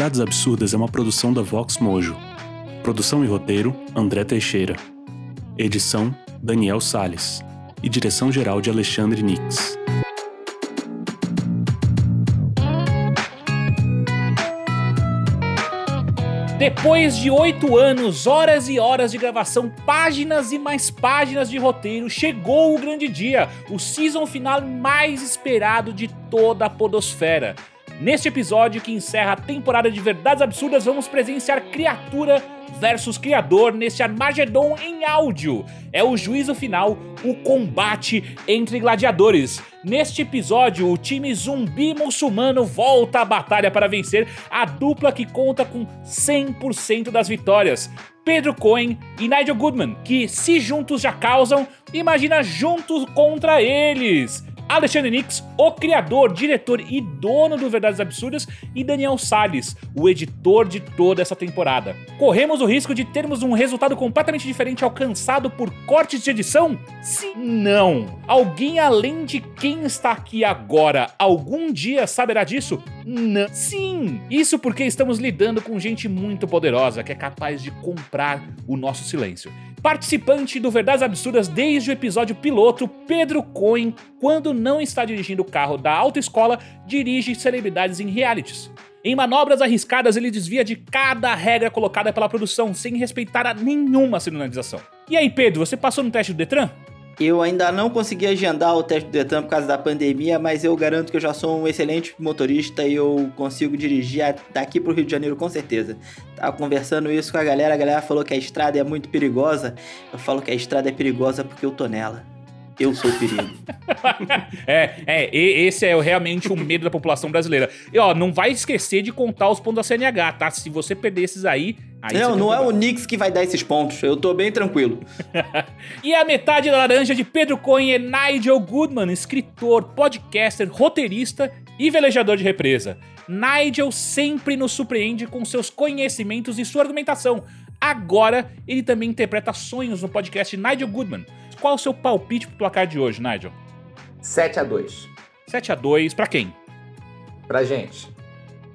Verdades Absurdas é uma produção da Vox Mojo. Produção e roteiro: André Teixeira. Edição: Daniel Sales. E direção geral de Alexandre Nix. Depois de oito anos, horas e horas de gravação, páginas e mais páginas de roteiro, chegou o grande dia, o season final mais esperado de toda a Podosfera. Neste episódio que encerra a temporada de Verdades Absurdas, vamos presenciar criatura versus criador neste Armagedon em áudio. É o juízo final, o combate entre gladiadores. Neste episódio, o time zumbi muçulmano volta à batalha para vencer a dupla que conta com 100% das vitórias. Pedro Cohen e Nigel Goodman, que se juntos já causam, imagina juntos contra eles. Alexandre Nix, o criador, diretor e dono do Verdades Absurdas, e Daniel Salles, o editor de toda essa temporada. Corremos o risco de termos um resultado completamente diferente alcançado por cortes de edição? Sim, não. Alguém além de quem está aqui agora algum dia saberá disso? Não. Sim. Isso porque estamos lidando com gente muito poderosa que é capaz de comprar o nosso silêncio. Participante do Verdades Absurdas desde o episódio piloto, Pedro Cohen, quando não está dirigindo o carro da autoescola, dirige celebridades em realities. Em manobras arriscadas, ele desvia de cada regra colocada pela produção, sem respeitar a nenhuma sinalização. E aí, Pedro, você passou no teste do Detran? Eu ainda não consegui agendar o teste do Detran por causa da pandemia, mas eu garanto que eu já sou um excelente motorista e eu consigo dirigir daqui pro Rio de Janeiro com certeza. Tava conversando isso com a galera, a galera falou que a estrada é muito perigosa. Eu falo que a estrada é perigosa porque eu tô nela. Eu sou o perigo. É, é, esse é realmente o medo da população brasileira. E ó, não vai esquecer de contar os pontos da CNH, tá? Se você perder esses aí. Aí não, não é o. Nix que vai dar esses pontos. Eu tô bem tranquilo. E a metade da laranja de Pedro Cohen é Nigel Goodman, escritor, podcaster, roteirista e velejador de represa. Nigel sempre nos surpreende com seus conhecimentos e sua argumentação. Agora, ele também interpreta sonhos no podcast Nigel Goodman. Qual o seu palpite pro placar de hoje, Nigel? 7 a 2 7 a 2 pra quem? pra gente.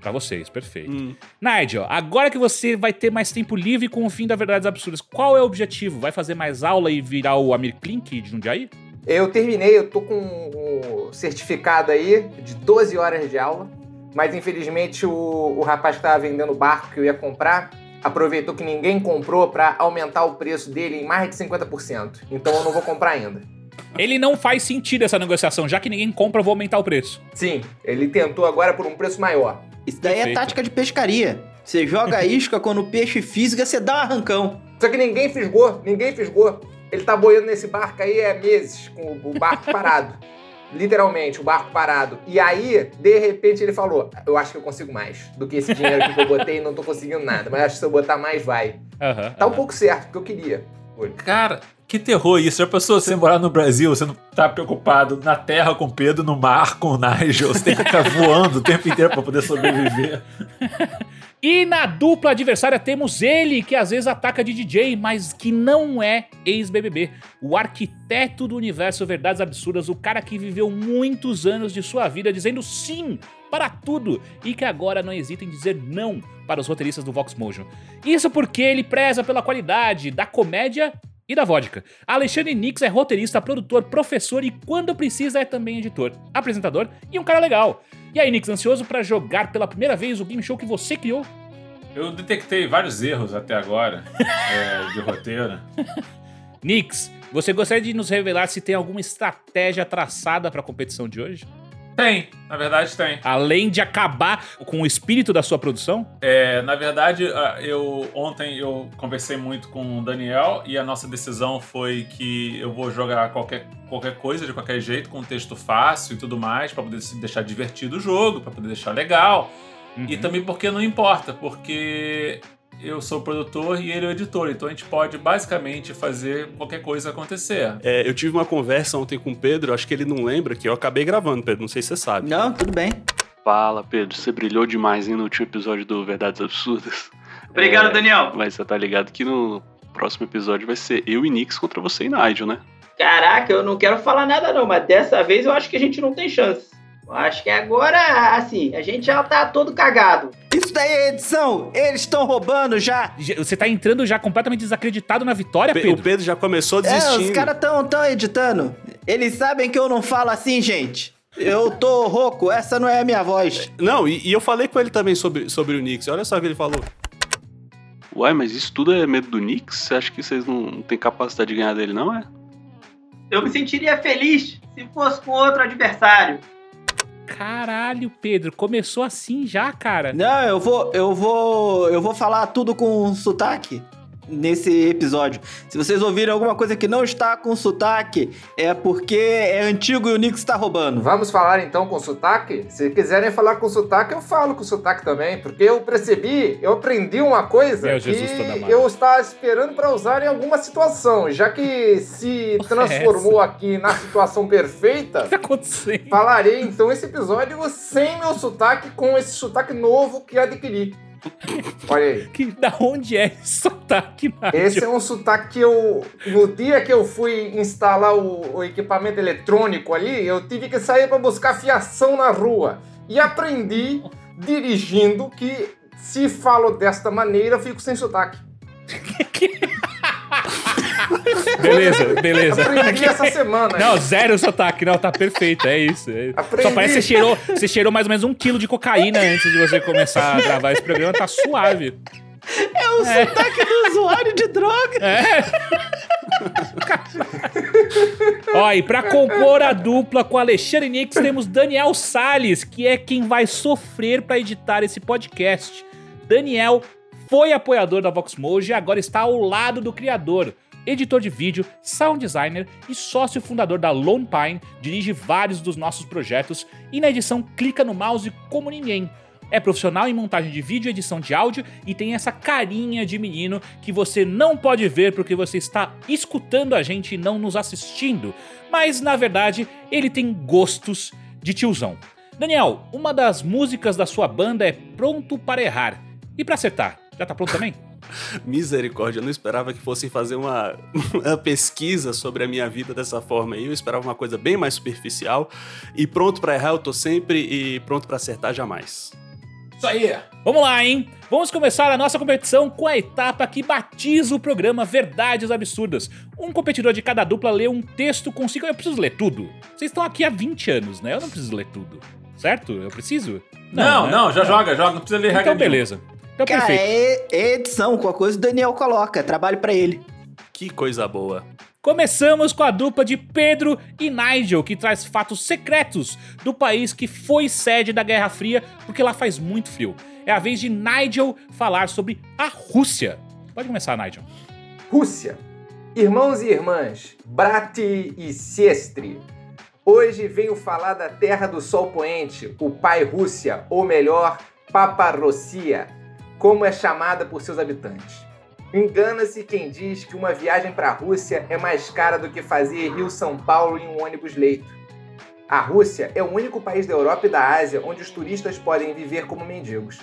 Pra vocês, perfeito. Nigel, agora que você vai ter mais tempo livre com o fim da Verdades Absurdas, qual é o objetivo? Vai fazer mais aula e virar o Amir Klink de Jundiaí? Eu terminei, eu tô com o certificado aí de 12 horas de aula, mas infelizmente o, o rapaz que tava vendendo o barco que eu ia comprar aproveitou que ninguém comprou pra aumentar o preço dele em mais de 50%. Então eu não vou comprar ainda. Ele não faz sentido essa negociação, já que ninguém compra, eu vou aumentar o preço. Sim, ele tentou agora por um preço maior. Isso daí Perfeito. é tática de pescaria. Você joga a isca quando o peixe fisga, você dá um arrancão. Só que ninguém fisgou, ninguém fisgou. Ele tá boiando nesse barco aí há meses, com o barco parado. Literalmente, o barco parado. E aí, de repente, ele falou: Eu acho que eu consigo mais do que esse dinheiro que eu botei, não tô conseguindo nada. Mas acho que se eu botar mais, vai. Aham. Tá um pouco certo, porque eu queria. Cara, que terror isso. Já pensou você morar no Brasil, você não tá preocupado na terra com Pedro, no mar com Nigel. Você tem que ficar voando o tempo inteiro pra poder sobreviver. E na dupla adversária temos ele, que às vezes ataca de DJ, mas que não é ex-BBB. O arquiteto do universo Verdades Absurdas, o cara que viveu muitos anos de sua vida dizendo sim para tudo e que agora não hesita em dizer não para os roteiristas do Vox Mojo. Isso porque ele preza pela qualidade da comédia e da vodka. Alexandre Nix é roteirista, produtor, professor e quando precisa é também editor, apresentador e um cara legal. E aí, Nix, ansioso pra jogar pela primeira vez o game show que você criou? Eu detectei vários erros até agora é, de roteiro. Nix, você gostaria de nos revelar se tem alguma estratégia traçada pra competição de hoje? Tem, na verdade tem. Além de acabar com o espírito da sua produção? É, na verdade, eu ontem eu conversei muito com o Daniel e a nossa decisão foi que eu vou jogar qualquer, qualquer coisa de qualquer jeito, com um texto fácil e tudo mais, pra poder deixar divertido o jogo, pra poder deixar legal. E Uhum. também porque não importa, porque eu sou o produtor e ele é o editor, então a gente pode basicamente fazer qualquer coisa acontecer. É, eu tive uma conversa ontem com o Pedro, acho que ele não lembra, que eu acabei gravando, Pedro, não sei se você sabe. Não, tudo bem. Fala, Pedro, você brilhou demais hein, no último episódio do Verdades Absurdas. Obrigado, É, Daniel. Mas você tá ligado que no próximo episódio vai ser eu e Nix contra você e Nigel, né? Caraca, eu não quero falar nada não, mas dessa vez eu acho que a gente não tem chance. Eu acho que agora, assim, a gente já tá todo cagado. Isso daí é edição. Eles estão roubando já. Você tá entrando já completamente desacreditado na vitória, Pe- O Pedro? Pedro já começou É, desistindo. os caras tão, tão editando. Eles sabem que eu não falo assim, gente. Eu tô rouco, essa não é a minha voz. Não, e, e eu falei com ele também sobre, sobre o Knicks. Olha só o que ele falou. Uai, mas isso tudo é medo do Nix? Você acha que vocês não, não têm capacidade de ganhar dele, não é? Eu me sentiria feliz se fosse com outro adversário. Caralho, Pedro, começou assim já, cara. Não, eu vou, eu vou, eu vou falar tudo com sotaque nesse episódio. Se vocês ouvirem alguma coisa que não está com sotaque, é porque é antigo e o Nix está roubando. Vamos falar então com sotaque? Se quiserem falar com sotaque, eu falo com sotaque também, porque eu percebi, eu aprendi uma coisa Meu que eu estava esperando para usar em alguma situação, já que se é transformou aqui na situação perfeita. O que tá acontecendo? Falarei então esse episódio sem meu sotaque, com esse sotaque novo que adquiri. Olha aí. Que, da onde é esse sotaque, Nigel? Esse é um sotaque que eu. No dia que eu fui instalar o, o equipamento eletrônico ali, eu tive que sair para buscar fiação na rua. E aprendi, dirigindo, que se falo desta maneira, eu fico sem sotaque. Beleza, beleza. Aprendi essa semana. Não, zero sotaque, não, tá perfeito, é isso. É. Só parece que você cheirou, você cheirou mais ou menos um quilo de cocaína antes de você começar a gravar esse programa, tá suave. É o sotaque do usuário de droga. É. Ó, e pra compor a dupla com Alexandre Nix, temos Daniel Salles, que é quem vai sofrer pra editar esse podcast. Daniel foi apoiador da Vox Mojo e agora está ao lado do criador. Editor de vídeo, sound designer e sócio fundador da Lone Pine, dirige vários dos nossos projetos e na edição clica no mouse como ninguém. É profissional em montagem de vídeo e edição de áudio e tem essa carinha de menino que você não pode ver porque você está escutando a gente e não nos assistindo. Mas na verdade, ele tem gostos de tiozão. Daniel, uma das músicas da sua banda é Pronto para Errar. E pra acertar, já tá pronto também? Misericórdia, eu não esperava que fossem fazer uma, uma pesquisa sobre a minha vida dessa forma aí. Eu esperava uma coisa bem mais superficial. E pronto pra errar eu tô sempre e pronto pra acertar jamais. Isso aí! Vamos lá, hein? Vamos começar a nossa competição com a etapa que batiza o programa Verdades Absurdas. Um competidor de cada dupla lê um texto com cinco. Eu preciso ler tudo. Vocês estão aqui há 20 anos, né? Eu não preciso ler tudo. Certo? Eu preciso? Não, né? não, já joga, joga, não precisa ler regra Então, nenhuma. Então, Cara, perfeito. é, edição, com a coisa o Daniel coloca. Trabalho pra ele. Que coisa boa. Começamos com a dupla de Pedro e Nigel, que traz fatos secretos do país que foi sede da Guerra Fria, porque lá faz muito frio. É a vez de Nigel falar sobre a Rússia. Pode começar, Nigel. Rússia. Irmãos e irmãs, Brati e Sestri. Hoje venho falar da terra do sol poente, o pai Rússia, ou melhor, Paparossia, como é chamada por seus habitantes. Engana-se quem diz que uma viagem para a Rússia é mais cara do que fazer Rio-São Paulo em um ônibus leito. A Rússia é o único país da Europa e da Ásia onde os turistas podem viver como mendigos.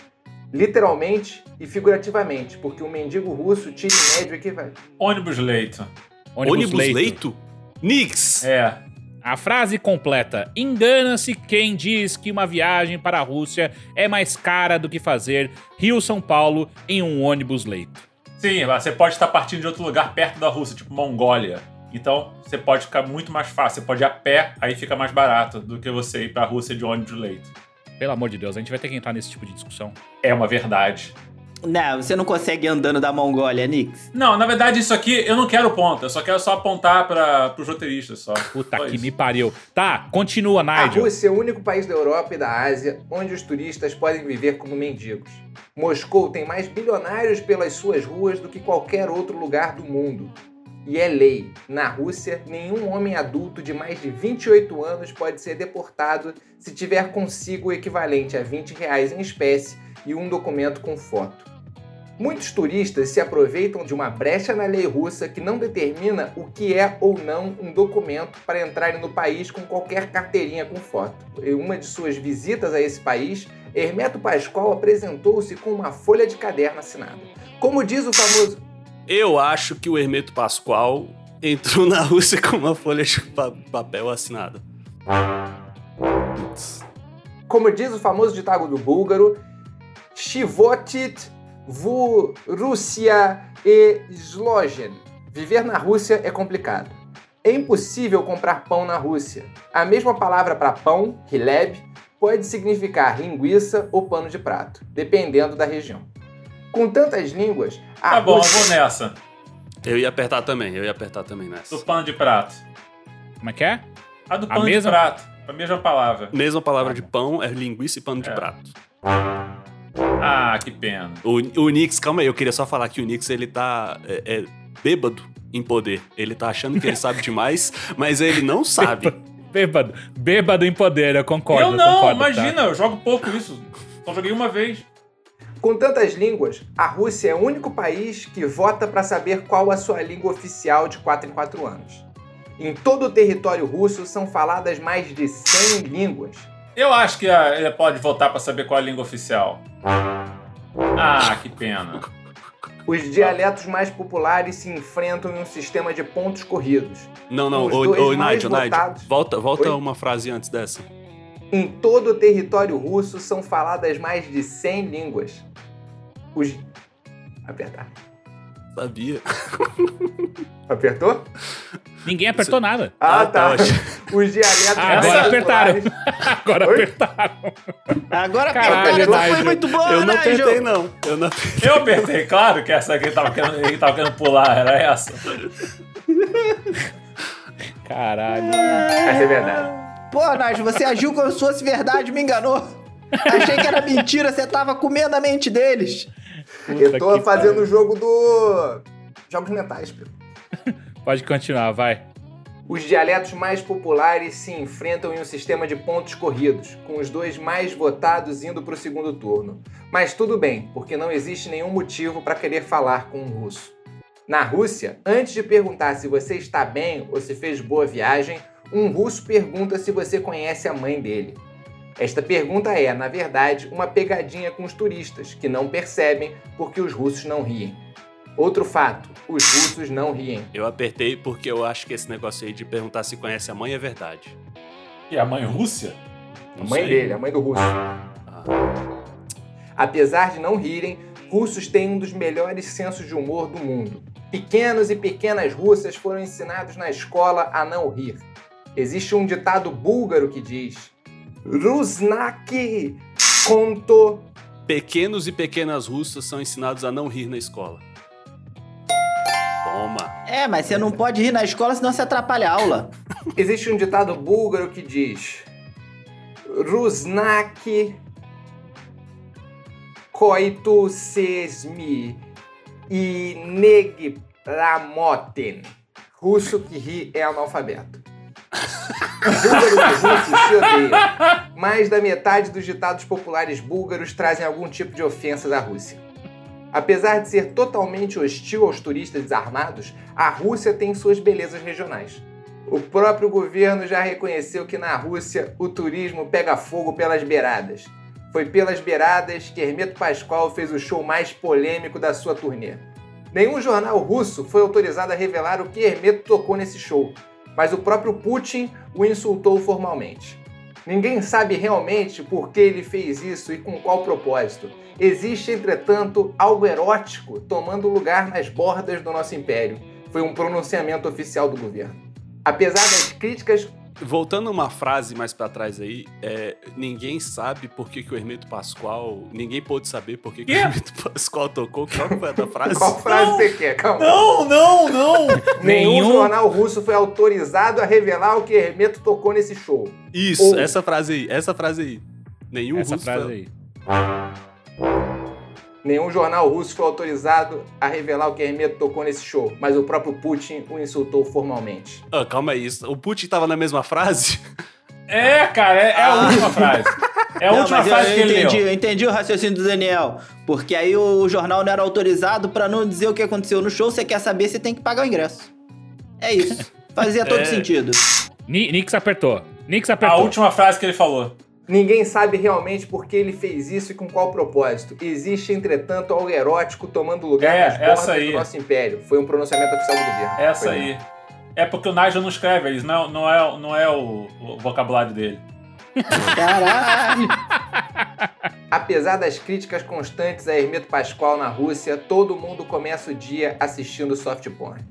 Literalmente e figurativamente, porque um mendigo russo tira em médio equivalente. Ônibus leito. Ônibus, leito? Nix! É. A frase completa: Engana-se quem diz que uma viagem para a Rússia é mais cara do que fazer Rio-São Paulo em um ônibus leito. Sim, você pode estar partindo de outro lugar perto da Rússia, tipo Mongólia. Então, você pode ficar muito mais fácil. Você pode ir a pé, aí fica mais barato do que você ir pra Rússia de ônibus leito. Pelo amor de Deus, a gente vai ter que entrar nesse tipo de discussão. É uma verdade. Não, você não consegue ir andando da Mongólia, Nix. Não, na verdade, isso aqui eu não quero ponto. Eu só quero só apontar para pros roteiristas só. Puta Só que isso. me pariu. Tá, continua, A Nigel. Rússia é o único país da Europa e da Ásia onde os turistas podem viver como mendigos. Moscou tem mais bilionários pelas suas ruas do que qualquer outro lugar do mundo. E é lei. Na Rússia, nenhum homem adulto de mais de 28 anos pode ser deportado se tiver consigo o equivalente a 20 reais em espécie e um documento com foto. Muitos turistas se aproveitam de uma brecha na lei russa que não determina o que é ou não um documento para entrarem no país com qualquer carteirinha com foto. Em uma de suas visitas a esse país, Hermeto Pascoal apresentou-se com uma folha de caderno assinada. Como diz o famoso. Eu acho que o Hermeto Pascoal entrou na Rússia com uma folha de pa- papel assinada. Como diz o famoso ditado do búlgaro, Chivotit vu Rússia e Slogen. Viver na Rússia é complicado. É impossível comprar pão na Rússia. A mesma palavra para pão, hileb, pode significar linguiça ou pano de prato, dependendo da região. Com tantas línguas, a Tá bom, eu Rússia... vou nessa. Eu ia apertar também, eu ia apertar também nessa. Do pano de prato. Como é que é? A do A pano mesma- de prato. A mesma palavra. Mesma palavra de pão é linguiça e pano de É. prato. Ah, que pena. O, o Nix, calma aí, eu queria só falar que o Nix ele tá é, é, bêbado em poder. Ele tá achando que ele sabe demais, mas ele não sabe. Bêbado. Bêbado em poder, eu concordo. eu não, concordo, tá? imagina, eu jogo pouco isso. Só joguei uma vez. Com tantas línguas, a Rússia é o único país que vota para saber qual a sua língua oficial de 4 em 4 anos. Em todo o território russo são faladas mais de 100 línguas. Eu acho que ah, ele pode votar pra saber qual é a língua oficial. Ah, que pena. Os dialetos mais populares se enfrentam em um sistema de pontos corridos. Não, não, ô, ô, mais Nigel, Nigel, votados. volta, volta Oi? uma frase antes dessa. Em todo o território russo são faladas mais de 100 línguas. Os. Apertar. Sabia. Apertou? Ninguém apertou nada. Ah, Ah, tá. tá, Os dialetos agora apertaram. Agora Oi? apertaram. Agora Caralho, apertaram, não foi muito boa, eu não Nigel. apertei, não. Eu não apertei. Eu apertei, claro que essa que ele tava querendo, ele tava querendo pular, era essa. Caralho. Essa é verdade. Pô, Nigel, você agiu como se fosse verdade, me enganou. Achei que era mentira, você tava comendo a mente deles. Eu tô fazendo o jogo do. Jogos mentais, Pedro. Pode continuar, vai. Os dialetos mais populares se enfrentam em um sistema de pontos corridos, com os dois mais votados indo para o segundo turno. Mas tudo bem, porque não existe nenhum motivo para querer falar com um russo. Na Rússia, antes de perguntar se você está bem ou se fez boa viagem, um russo pergunta se você conhece a mãe dele. Esta pergunta é, na verdade, uma pegadinha com os turistas, que não percebem porque os russos não riem. Outro fato: os russos não riem. Eu apertei porque eu acho que esse negócio aí de perguntar se conhece a mãe é verdade. E a mãe Rússia? A mãe sei. dele, a mãe do russo. Apesar de não rirem, russos têm um dos melhores sensos de humor do mundo. Pequenos e pequenas russas foram ensinados na escola a não rir. Existe um ditado búlgaro que diz: Rusnaki conto. Pequenos e pequenas russas são ensinados a não rir na escola. Toma. É, mas você não pode rir na escola, senão você atrapalha a aula. Existe um ditado búlgaro que diz: Rusnaki koito sesmi e neg ramoten. Russo que ri é analfabeto. Búlgaros e russos se odeiam. Mais da metade dos ditados populares búlgaros trazem algum tipo de ofensa da Rússia. Apesar de ser totalmente hostil aos turistas desarmados, a Rússia tem suas belezas regionais. O próprio governo já reconheceu que na Rússia o turismo pega fogo pelas beiradas. Foi pelas beiradas que Hermeto Pascoal fez o show mais polêmico da sua turnê. Nenhum jornal russo foi autorizado a revelar o que Hermeto tocou nesse show, mas o próprio Putin o insultou formalmente. Ninguém sabe realmente por que ele fez isso e com qual propósito. Existe, entretanto, algo erótico tomando lugar nas bordas do nosso império. Foi um pronunciamento oficial do governo. Apesar das críticas Voltando uma frase mais pra trás aí, é, ninguém sabe por que, que o Hermeto Pascoal. Ninguém pôde saber por que, que o? Hermeto Pascoal tocou. Qual que foi a tua frase? Qual frase Não. você quer? Calma. Não, não, não! Nenhum Nenhum- jornal russo foi autorizado a revelar o que Hermeto tocou nesse show. Isso, Ou- essa frase aí, essa frase aí. Nenhum Essa russo frase foi- aí. Nenhum jornal russo foi autorizado a revelar o que Hermeto tocou nesse show, mas o próprio Putin o insultou formalmente. Ah, calma aí, o Putin tava na mesma frase? É, cara, é, é a última frase. É a Não, última mas eu- frase eu, que ele entendi, leu. eu entendi o raciocínio do Daniel. Porque aí o jornal não era autorizado pra não dizer o que aconteceu no show. Você quer saber, você tem que pagar o ingresso. É isso. Fazia todo É. sentido. Ni- Nix apertou. Nix A apertou. última frase que ele falou. Ninguém sabe realmente por que ele fez isso e com qual propósito. Existe, entretanto, algo erótico tomando lugar É, nas bordas essa aí. do nosso império. Foi um pronunciamento oficial do governo. Essa Foi aí. É porque o Nigel não escreve, eles não, não é, não é o, o vocabulário dele. Caralho. Apesar das críticas constantes a Hermeto Pascoal na Rússia, todo mundo começa o dia assistindo soft porn.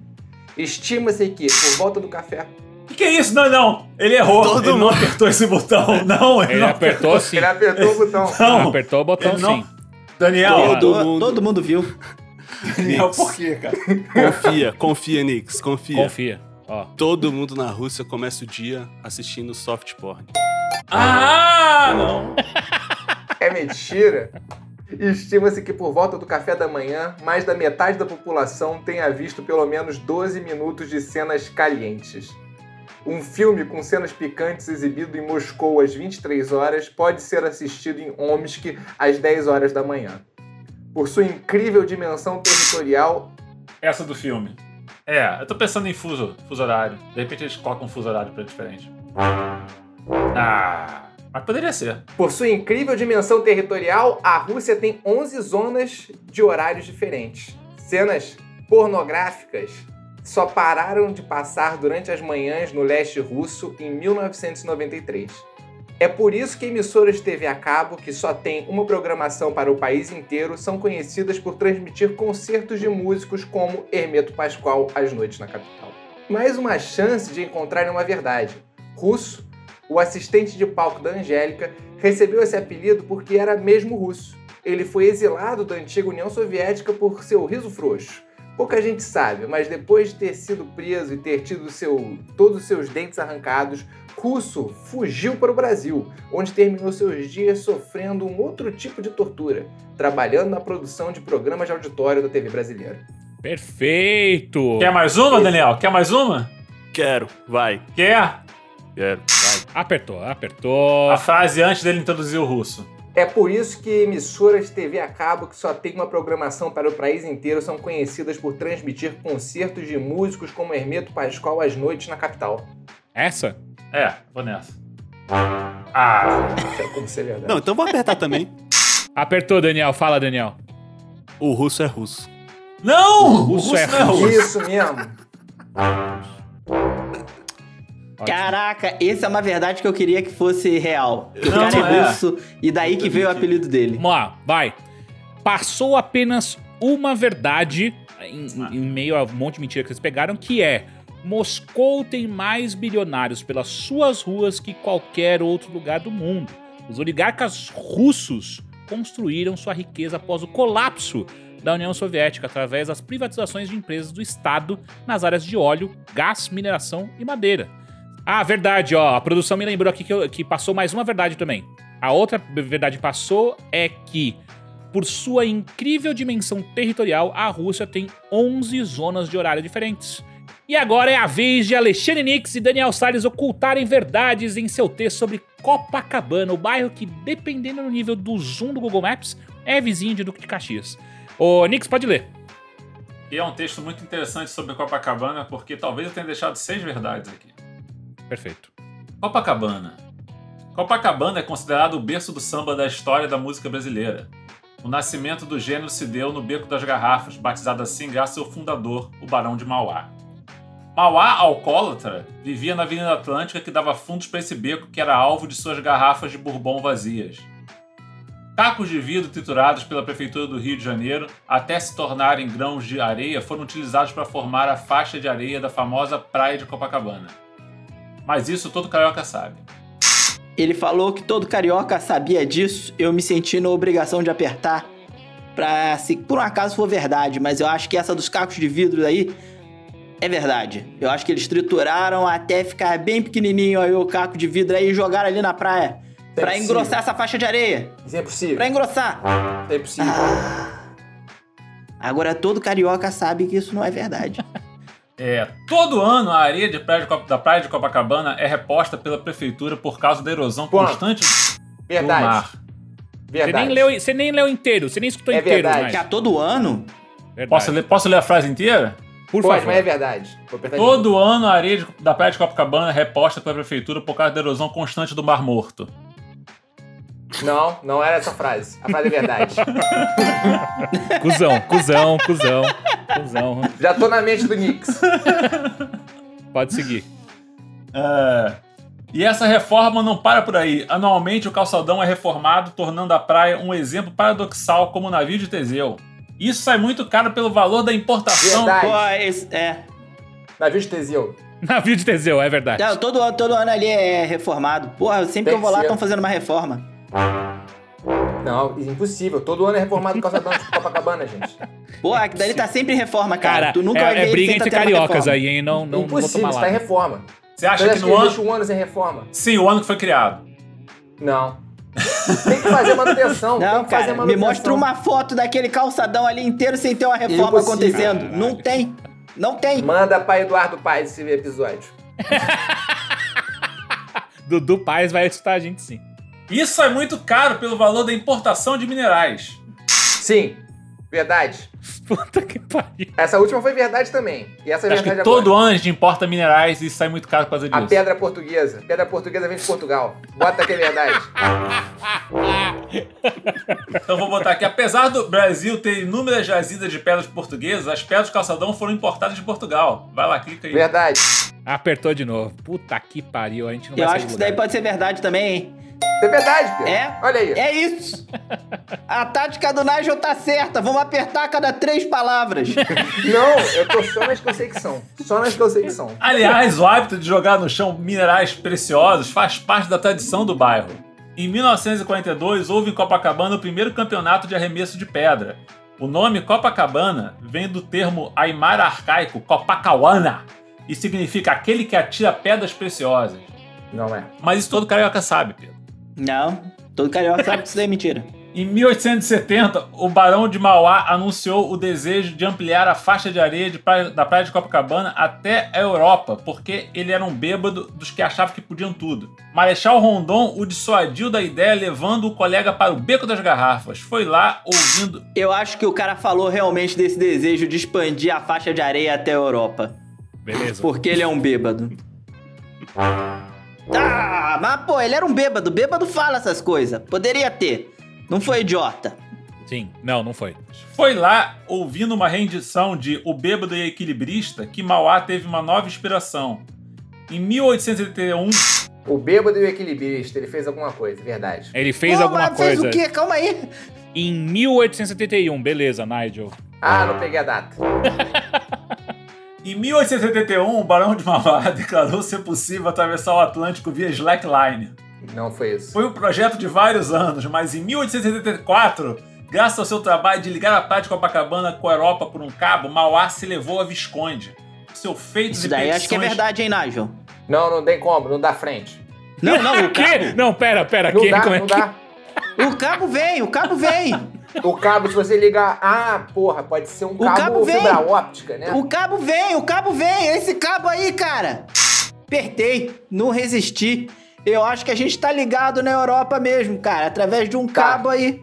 Estima-se que, por volta do café, que, que é isso? Não, não. Ele errou. Todo ele não mundo- apertou esse botão. Não, ele, Ele não apertou sim. ele apertou o botão. Não. Apertou o botão Ele não- sim. Daniel, Todo todo, mundo. todo mundo viu. Daniel, por quê, cara? Confia, confia, Nix, confia. Confia. Ó. Todo mundo na Rússia começa o dia assistindo soft porn. Ah, não. É mentira. Estima-se que por volta do café da manhã, mais da metade da população tenha visto pelo menos 12 minutos de cenas calientes. Um filme com cenas picantes exibido em Moscou às 23 horas pode ser assistido em Omsk às 10 horas da manhã. Por sua incrível dimensão territorial, Essa do filme. É, eu tô pensando em fuso, fuso horário. De repente eles colocam um fuso horário pra diferente. Ah, mas poderia ser. por sua incrível dimensão territorial, a Rússia tem 11 zonas de horários diferentes. Cenas pornográficas só pararam de passar durante as manhãs no leste russo em 1993. É por isso que emissoras de TV a cabo, que só têm uma programação para o país inteiro, são conhecidas por transmitir concertos de músicos como Hermeto Pascoal às noites na capital. Mais uma chance de encontrarem uma verdade. Russo, o assistente de palco da Angélica, recebeu esse apelido porque era mesmo russo. Ele foi exilado da antiga União Soviética por seu riso frouxo. Pouca gente sabe, mas depois de ter sido preso e ter tido seu, todos os seus dentes arrancados, Russo fugiu para o Brasil, onde terminou seus dias sofrendo um outro tipo de tortura, trabalhando na produção de programas de auditório da TV brasileira. Perfeito. Quer mais uma, Daniel? Quer mais uma? Quero, vai, Quer? quero, vai. Apertou, apertou. A frase antes dele introduzir o russo. É por isso que emissoras de TV a cabo que só têm uma programação para o país inteiro são conhecidas por transmitir concertos de músicos como Hermeto Pascoal às noites na capital. Essa? É, vou nessa. Ah, como ser verdade. Não, então vou apertar também. Apertou, Daniel. Fala, Daniel. O russo é russo. não! O russo é não é russo. Isso mesmo. Caraca, essa é uma verdade que eu queria que fosse real. Que o cara é é. russo e daí que veio o apelido dele. Vamos lá, vai. Passou apenas uma verdade em, em meio a um monte de mentira que eles pegaram, que é Moscou tem mais bilionários pelas suas ruas que qualquer outro lugar do mundo. Os oligarcas russos construíram sua riqueza após o colapso da União Soviética através das privatizações de empresas do Estado nas áreas de óleo, gás, mineração e madeira. Ah, verdade, ó. A produção me lembrou aqui que, eu- que passou mais uma verdade também. A outra verdade passou é que, por sua incrível dimensão territorial, a Rússia tem 11 zonas de horário diferentes. E agora é a vez de Alexandre Nix e Daniel Salles ocultarem verdades em seu texto sobre Copacabana, o bairro que, dependendo do nível do zoom do Google Maps, é vizinho de Duque de Caxias. Ô, Nix, pode ler. E é um texto muito interessante sobre Copacabana, porque talvez eu tenha deixado seis verdades aqui. Perfeito. Copacabana. Copacabana é considerado o berço do samba da história da música brasileira. O nascimento do gênero se deu no Beco das Garrafas, batizado assim graças ao fundador, o Barão de Mauá. Mauá, alcoólatra, vivia na Avenida Atlântica que dava fundos para esse beco que era alvo de suas garrafas de bourbon vazias. Cacos de vidro triturados pela Prefeitura do Rio de Janeiro, até se tornarem grãos de areia, foram utilizados para formar a faixa de areia da famosa Praia de Copacabana. Mas isso todo carioca sabe. Ele falou que todo carioca sabia disso. Eu me senti na obrigação de apertar pra se por um acaso for verdade, mas eu acho que essa dos cacos de vidro aí é verdade. Eu acho que eles trituraram até ficar bem pequenininho aí o caco de vidro aí e jogaram ali na praia. É pra possível. engrossar essa faixa de areia. Isso é possível. Pra engrossar. Isso é possível. Agora todo carioca sabe que isso não é verdade. É, todo ano a areia de praia de da praia de Copacabana é reposta pela prefeitura por causa da erosão constante do Verdade. mar. Você Verdade. nem, leu, você nem leu inteiro, você nem escutou É inteiro, verdade. que a todo ano. Verdade. Posso ler, posso ler a frase inteira? Por Pode, favor. mas é verdade. Todo ano a areia de- da praia de Copacabana é reposta pela prefeitura por causa da erosão constante do Mar Morto. Não, não era essa frase. A frase é verdade. Cusão, cuzão, cuzão, cuzão. Já tô na mente do Knicks. Pode seguir. É, E essa reforma não para por aí. Anualmente o calçadão é reformado, tornando a praia um exemplo paradoxal como navio de Teseu. Isso sai muito caro pelo valor da importação. Verdade. Pô, é. Navio de Teseu. Navio de Teseu, é verdade. Não, todo, ano- todo ano ali é reformado. Porra, sempre que Tem eu vou que lá estão fazendo uma reforma. Não, impossível. Todo ano é reformado o calçadão de Copacabana, gente. Porra, que dali tá sempre em reforma, cara. Cara, tu nunca é, vai ver é briga tá entre cariocas aí, hein? Não, não, não vou impossível, está em reforma. Você acha Você que que no ele ano. deixa um ano sem reforma? Sim, o ano que foi criado. Não. Tem que fazer manutenção. tem Não, que fazer cara, me manutenção. mostra uma foto daquele calçadão ali inteiro sem ter uma reforma Impossível. acontecendo. Não tem. Não tem. Manda pra Eduardo Paes esse episódio. Dudu Paz vai escutar a gente sim. Isso é muito caro pelo valor da importação de minerais. Sim, verdade. Puta que pariu. Essa última foi verdade também. E essa é Acho que verdade todo agora. ano a gente importa minerais e sai muito caro por causa A disso. pedra portuguesa. Pedra portuguesa vem de Portugal. Bota que é verdade. Então vou botar aqui. Apesar do Brasil ter inúmeras jazidas de pedras portuguesas, as pedras do calçadão foram importadas de Portugal. Vai lá, clica aí. Verdade. Apertou de novo. Puta que pariu, a gente não Eu vai acho sair que isso daí pode ser verdade também, hein? É verdade, Pedro. É? Olha aí. É isso. A tática do Nigel tá certa. Vamos apertar a cada três palavras. Não, eu tô só nas que eu sei que são. Só nas que eu sei que são. Aliás, o hábito de jogar no chão minerais preciosos faz parte da tradição do bairro. Em 1942, houve em Copacabana o primeiro campeonato de arremesso de pedra. O nome Copacabana vem do termo aimara arcaico Copacabana e significa aquele que atira pedras preciosas. Não é. Mas isso todo carioca sabe, Pedro. Não, todo carioca sabe que isso daí é mentira. Em 1870, o Barão de Mauá anunciou o desejo de ampliar a faixa de areia de praia- da praia de Copacabana até a Europa, porque ele era um bêbado dos que achavam que podiam tudo. Marechal Rondon o dissuadiu da ideia, levando o colega para o Beco das Garrafas. Foi lá ouvindo. Eu acho que o cara falou realmente desse desejo de expandir a faixa de areia até a Europa. Beleza. Porque ele é um bêbado. Ah, mas pô, ele era um bêbado. Bêbado fala essas coisas. Poderia ter. Não foi idiota. Sim, não, não foi. Foi lá, ouvindo uma rendição de O Bêbado e Equilibrista, que Mauá teve uma nova inspiração. Em 1871, O bêbado e o equilibrista, ele fez alguma coisa, verdade. Ele fez Pô, alguma mas fez coisa o quê? Calma aí. em 1871, beleza, Nigel. Ah, não peguei a data. Em 1871, o Barão de Mauá declarou ser possível atravessar o Atlântico via slackline. Não foi isso. Foi um projeto de vários anos, mas em 1874, graças ao seu trabalho de ligar a praia de Copacabana com a Europa por um cabo, Mauá se levou a Visconde. Seu feito Isso de daí acho que é petições- verdade, hein, Nigel? Não, não tem como, não dá frente. Não, não, o Que? cabo. Não, pera, pera. Não que, dá, como é não que... dá. O cabo vem, o cabo vem. O cabo, se você ligar. Ah, porra, pode ser um cabo, cabo vem. fibra óptica, né? O cabo vem, o cabo vem. Esse cabo aí, cara. Apertei, não resisti. Eu acho que a gente tá ligado na Europa mesmo, cara, através de um Tá. cabo aí.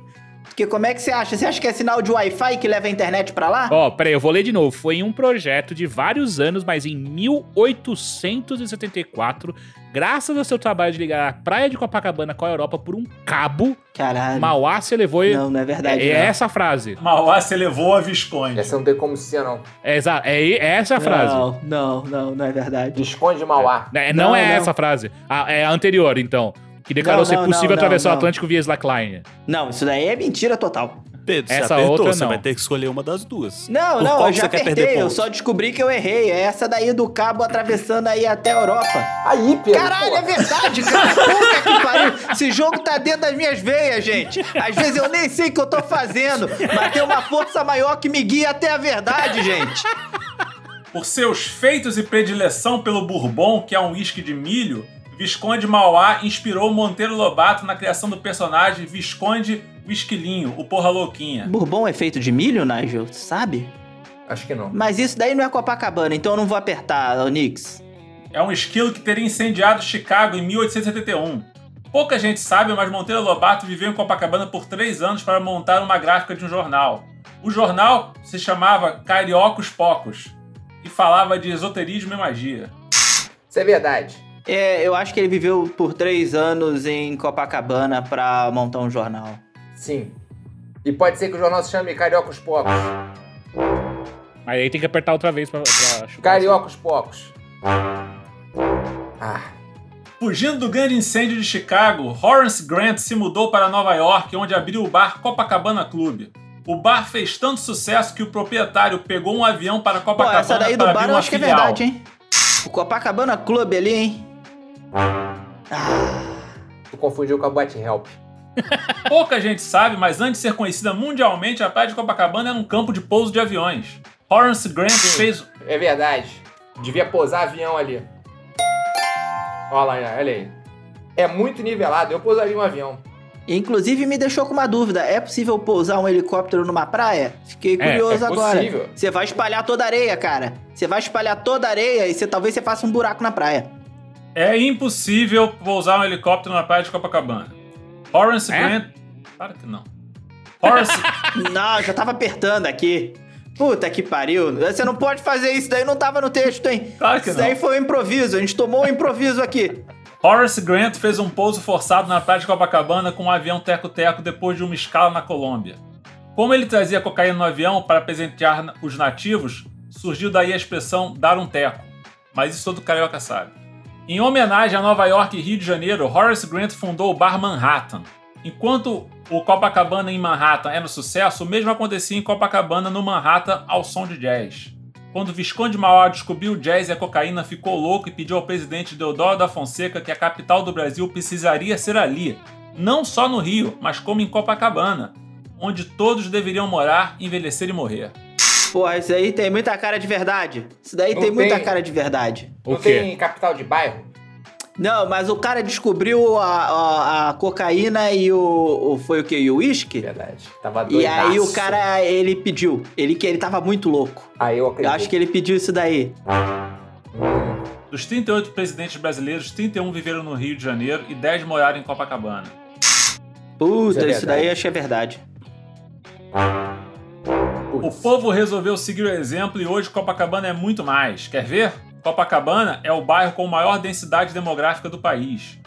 Porque como é que você acha? Você acha que é sinal de Wi-Fi que leva a internet pra lá? Ó, peraí, eu vou ler de novo. Foi um projeto de vários anos, mas em 1874, graças ao seu trabalho de ligar a praia de Copacabana com a Europa por um cabo, Caralho. Mauá se levou... Não, não é verdade. é, é essa a frase. Mauá se levou a Visconde. Essa não tem como ser, não. É, exa- é, é essa a frase. Não, não, não, não é verdade. Esconde Mauá. É, não, Não, é não. essa a frase. A- é a anterior, então. Que declarou Não, ser não, possível não, atravessar não, o Atlântico via slackline. Não, isso daí é mentira total. Pedro, você Essa apertou, outra você não. vai ter que escolher uma das duas. Não, Por não, eu já você apertei, eu só descobri que eu errei. É essa daí do cabo atravessando aí até a Europa. Aí, Pedro. Caralho, é pô. verdade, cara. Puta que pariu. Esse jogo tá dentro das minhas veias, gente. Às vezes eu nem sei o que eu tô fazendo, mas tem uma força maior que me guia até a verdade, gente. Por seus feitos e predileção pelo Bourbon, que é um uísque de milho, Visconde Mauá inspirou Monteiro Lobato na criação do personagem Visconde Whisquilinho, o porra louquinha. Bourbon é feito de milho, Nigel? Sabe? Acho que não. Mas isso daí não é Copacabana, então eu não vou apertar, Onix. É um esquilo que teria incendiado Chicago em 1871. Pouca gente sabe, mas Monteiro Lobato viveu em Copacabana por três anos para montar uma gráfica de um jornal. O jornal se chamava Cariocos Pocos e falava de esoterismo e magia. Isso é verdade. É, eu acho que ele viveu por três anos em Copacabana pra montar um jornal. Sim. E pode ser que o jornal se chame Cariocos Pocos. Mas aí tem que apertar outra vez pra, pra chutar. Cariocos Pocos. Ah, Fugindo do grande incêndio de Chicago, Horace Grant se mudou para Nova York, onde abriu o bar Copacabana Club. O bar fez tanto sucesso que o proprietário pegou um avião para Pô, Copacabana essa daí do para bar abrir eu acho que é filial. verdade, hein? O Copacabana Club ali, hein? Tu confundiu com a Boate Help. Pouca gente sabe, mas antes de ser conhecida mundialmente, a praia de Copacabana era um campo de pouso de aviões. Horace Grant fez. É verdade. Devia pousar avião ali. Olha lá, olha aí. É muito nivelado, eu pousaria um avião. Inclusive me deixou com uma dúvida: é possível pousar um helicóptero numa praia? Fiquei É, curioso é agora. possível. Você vai espalhar toda a areia, cara. Você vai espalhar toda a areia e você talvez você faça um buraco na praia. É impossível pousar um helicóptero na praia de Copacabana. Horace É? Grant. Claro que não. Horace. Não, já tava apertando aqui. Puta que pariu. Você não pode fazer isso daí, não tava no texto, hein? Claro que isso não. daí foi um improviso. A gente tomou um improviso aqui. Horace Grant fez um pouso forçado na praia de Copacabana com um avião teco-teco depois de uma escala na Colômbia. Como ele trazia cocaína no avião para presentear os nativos, surgiu daí a expressão dar um teco. Mas isso todo carioca sabe. Em homenagem a Nova York e Rio de Janeiro, Horace Grant fundou o Bar Manhattan. Enquanto o Copacabana em Manhattan era um sucesso, o mesmo acontecia em Copacabana no Manhattan ao som de jazz. Quando Visconde Mauá descobriu o jazz e a cocaína, ficou louco e pediu ao presidente Deodoro da Fonseca que a capital do Brasil precisaria ser ali, não só no Rio, mas como em Copacabana, onde todos deveriam morar, envelhecer e morrer. Porra, isso aí tem muita cara de verdade. Isso daí Não tem muita tem. cara de verdade. O Não quê? tem capital de bairro? Não, mas o cara descobriu a, a, a cocaína e o, o- Foi o quê? E o uísque? Verdade. Tava E aí o cara, ele pediu. Ele que ele tava muito louco. Aí eu Eu acredito. acho que ele pediu isso daí. Dos 38 presidentes brasileiros, 31 viveram no Rio de Janeiro e 10 moraram em Copacabana. Puta, Isso é isso daí verdade. eu acho que O povo resolveu seguir o exemplo e hoje Copacabana é muito mais. Quer ver? Copacabana é o bairro com maior densidade demográfica do país.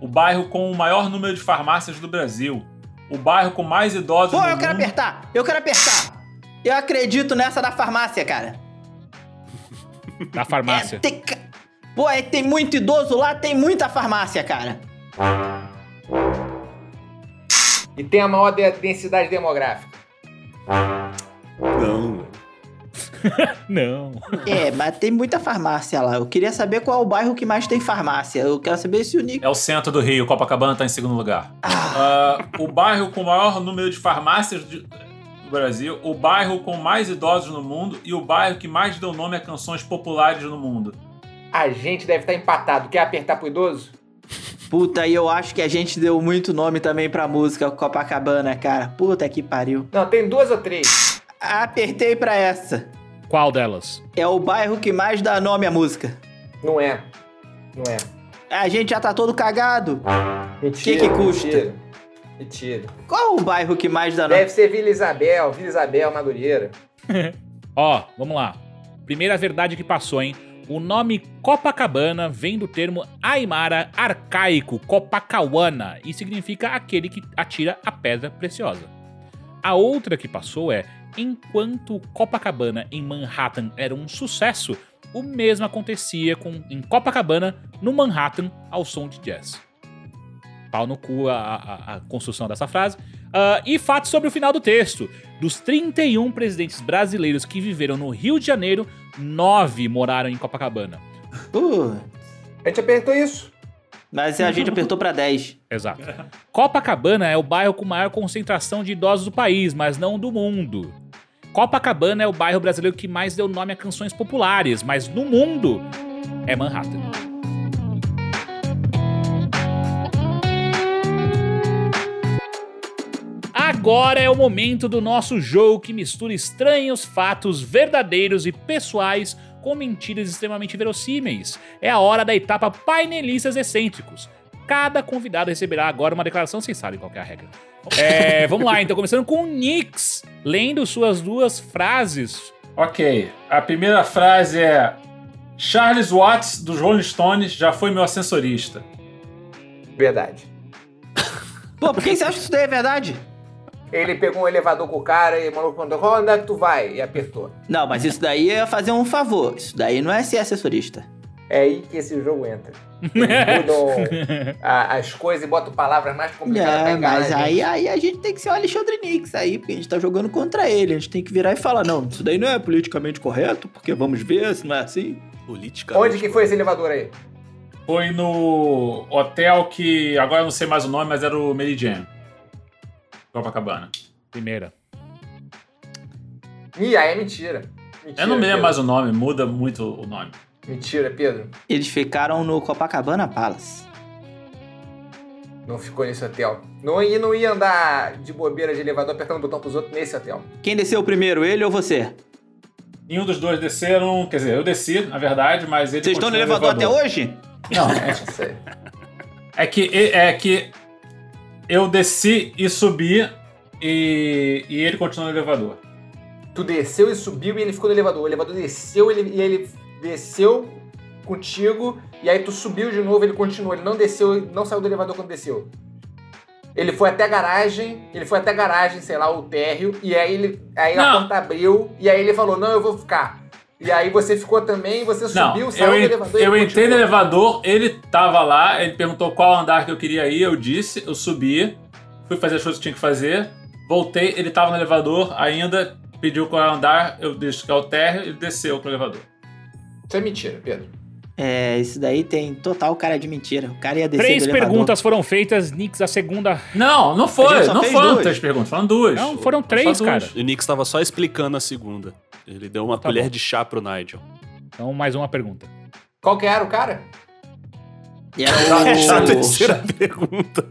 O bairro com o maior número de farmácias do Brasil. O bairro com mais idosos Pô, do eu quero apertar! Eu quero apertar! Eu acredito nessa da farmácia, cara. Na farmácia. É, tem Pô, é, tem muito idoso lá, tem muita farmácia, cara. E tem a maior de- densidade demográfica. Não. Não. É, mas tem muita farmácia lá. Eu queria saber qual é o bairro que mais tem farmácia. Eu quero saber se o Nico. É o centro do Rio, Copacabana está em segundo lugar. Ah, o bairro com o maior número de farmácias de- do Brasil, o bairro com mais idosos no mundo e o bairro que mais deu nome a canções populares no mundo. A gente deve estar empatado. Quer apertar pro idoso? Puta, e eu acho que a gente deu muito nome também pra música Copacabana, cara. Puta que pariu. Não, tem duas ou três. Apertei pra essa. Qual delas? É o bairro que mais dá nome à música. Não é. Não é. A gente já tá todo cagado. Mentira. Que que custa? Mentira. Mentira. Qual o bairro que mais dá nome? Deve ser Vila Isabel, Vila Isabel, Madureira. Ó, vamos lá. Primeira verdade que passou, hein? O nome Copacabana vem do termo aimara arcaico Copacauana e significa aquele que atira a pedra preciosa. A outra que passou é: enquanto Copacabana em Manhattan era um sucesso, o mesmo acontecia com, em Copacabana, no Manhattan, ao som de jazz. Pau no cu a, a- a construção dessa frase. Ah, e fatos sobre o final do texto. Dos 31 presidentes brasileiros que viveram no Rio de Janeiro, 9 moraram em Copacabana. Pô, A gente apertou isso. mas a gente apertou pra 10. Exato. Copacabana é o bairro com maior concentração de idosos do país, mas não do mundo. Copacabana é o bairro brasileiro que mais deu nome a canções populares, mas no mundo é Manhattan. Agora é o momento do nosso jogo que mistura estranhos fatos verdadeiros e pessoais com mentiras extremamente verossímeis. É a hora da etapa painelistas excêntricos. Cada convidado receberá agora uma declaração, vocês sabem qual que é a regra. É, vamos lá, então, começando com o Nix, lendo suas duas frases. Ok, a primeira frase é: Charles Watts, dos Rolling Stones, já foi meu ascensorista. Verdade. Pô, por que você acha que isso daí é verdade? Ele pegou um elevador com o cara e o maluco perguntou, onde é que tu vai? E apertou. Não, mas isso daí é fazer um favor. Isso daí não é ser assessorista. É aí que esse jogo entra. Mudam as coisas e botam palavras mais complicadas pra É, enganar mas a aí, gente. aí a gente tem que ser o Alexandre Nix aí, porque a gente tá jogando contra ele. A gente tem que virar e falar, não, isso daí não é politicamente correto, porque vamos ver se não é assim. Política. Onde que foi esse elevador aí? Foi no hotel que agora eu não sei mais o nome, mas era o Meridian. Copacabana. Primeira. Ih, aí é mentira. mentira Eu não me lembro mais o nome, muda muito o nome. Mentira, Pedro. Eles ficaram no Copacabana Palace. Não ficou nesse hotel. Não ia, não ia andar de bobeira de elevador apertando o botão pros outros nesse hotel. Quem desceu primeiro, ele ou você? Nenhum dos dois desceram, quer dizer, eu desci, na verdade, mas ele Vocês estão no continua elevador, até hoje? Não, é, Não sei. é que é que eu desci e subi e, e ele continua no elevador. Tu desceu e subiu e ele ficou no elevador. O elevador desceu ele, e ele desceu contigo e aí tu subiu de novo ele continuou. Ele não desceu, não saiu do elevador quando desceu. Ele foi até a garagem, ele foi até a garagem, sei lá, o térreo, e aí ele aí a Não. porta abriu, e aí ele falou: "Não, eu vou ficar". E aí você ficou também, você Não, subiu, saiu eu, do elevador eu entrei no elevador, ele tava lá, ele perguntou qual andar que eu queria ir, eu disse, eu subi, fui fazer as coisas que tinha que fazer, voltei, ele tava no elevador ainda, pediu qual andar, eu disse que é o térreo, ele desceu pro elevador. Isso é mentira, Pedro. É, isso daí tem total cara de mentira. O cara ia descer Três do elevador. perguntas foram feitas, Nix, a segunda. Não, não foi, não foram duas. três perguntas, foram duas. Não, foram três, cara. O Nick estava só explicando a segunda. Ele deu uma Tá colher bom. de chá pro Nigel. Então, mais uma pergunta. Qual que era o cara? E era Essa é a o... terceira pergunta.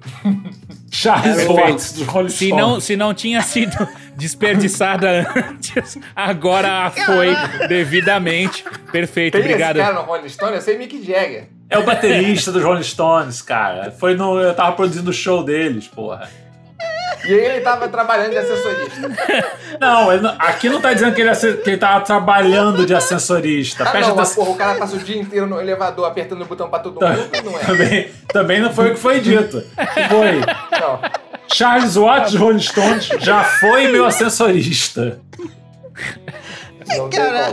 Charles. Watts, Se não, se não tinha sido desperdiçada antes, agora foi devidamente. Perfeito, Tem obrigado. esse cara no Rolling Stone? Eu sei Mick Jagger. É o baterista dos Rolling Stones, cara. Foi no. Eu tava produzindo o show deles, porra. E aí ele tava trabalhando de assessorista. Não, aqui não tá dizendo que ele, que ele tava trabalhando de ascensorista. Ah, Presta não, atenção. porra, o cara passa o dia inteiro no elevador apertando o botão pra todo mundo, não é? Também, também não foi o que foi dito. Foi. Não. Charles Watts Rolling Stones já foi meu tem Cara,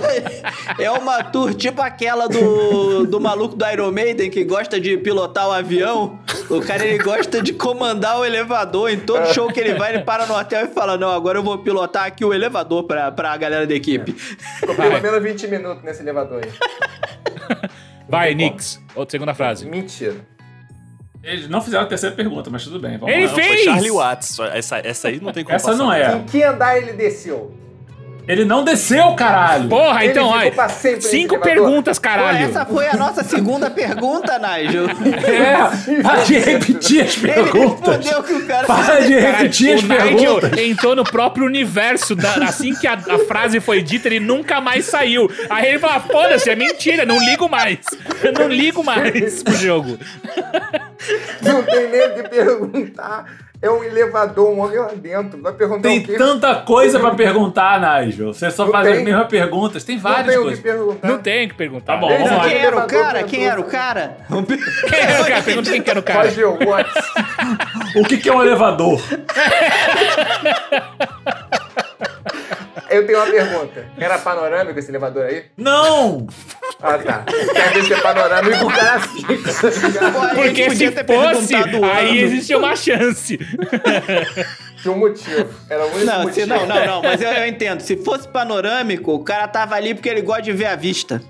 é uma tour tipo aquela do, do maluco do Iron Maiden que gosta de pilotar o avião. O cara ele gosta de comandar o elevador. Em todo show que ele vai, ele para no hotel e fala: Não, agora eu vou pilotar aqui o elevador pra, pra galera da equipe. Ficou pelo menos 20 minutos nesse elevador aí. Vai, Nix. Outra segunda frase. Mentira. Eles não fizeram a terceira pergunta, mas tudo bem. Vamos Ele lá. Não, foi fez! Charlie Watts. Essa, essa aí não tem como Essa passar. não é. Em que andar ele desceu? Ele não desceu, caralho. Porra, Ele então, olha. Cinco perguntas, Pô, caralho. essa foi a nossa segunda pergunta, Nigel. É, para de repetir as Ele perguntas. respondeu que o cara. Para de repetir as o Nigel perguntas. entrou no próprio universo. da- assim que a, a frase foi dita, ele nunca mais saiu. Aí ele fala: foda-se, é mentira, não ligo mais. Eu não ligo mais pro jogo. Não tem nem o que perguntar. É um elevador, um homem lá dentro. Vai perguntar Tem o quê? tanta coisa pra perguntar, Nigel. Você só Não faz as tem. mesmas perguntas. Tem Não várias tem o que coisas. perguntar. Não tem o que perguntar. Tá bom, vamos lá. Quem era o cara? Quem era o cara? Quem era o cara? Pergunta quem que era o cara. Roger Watts. O que, que é um elevador? Eu tenho uma pergunta. Era panorâmico esse elevador aí? Não! Ah, tá. Quer ver se é panorâmico, o cara fica, a Porque se fosse, aí existia uma chance. Tinha um motivo. Era único Não, motivo. se- não, não, não, mas eu, eu entendo. Se fosse panorâmico, o cara tava ali porque ele gosta de ver a vista.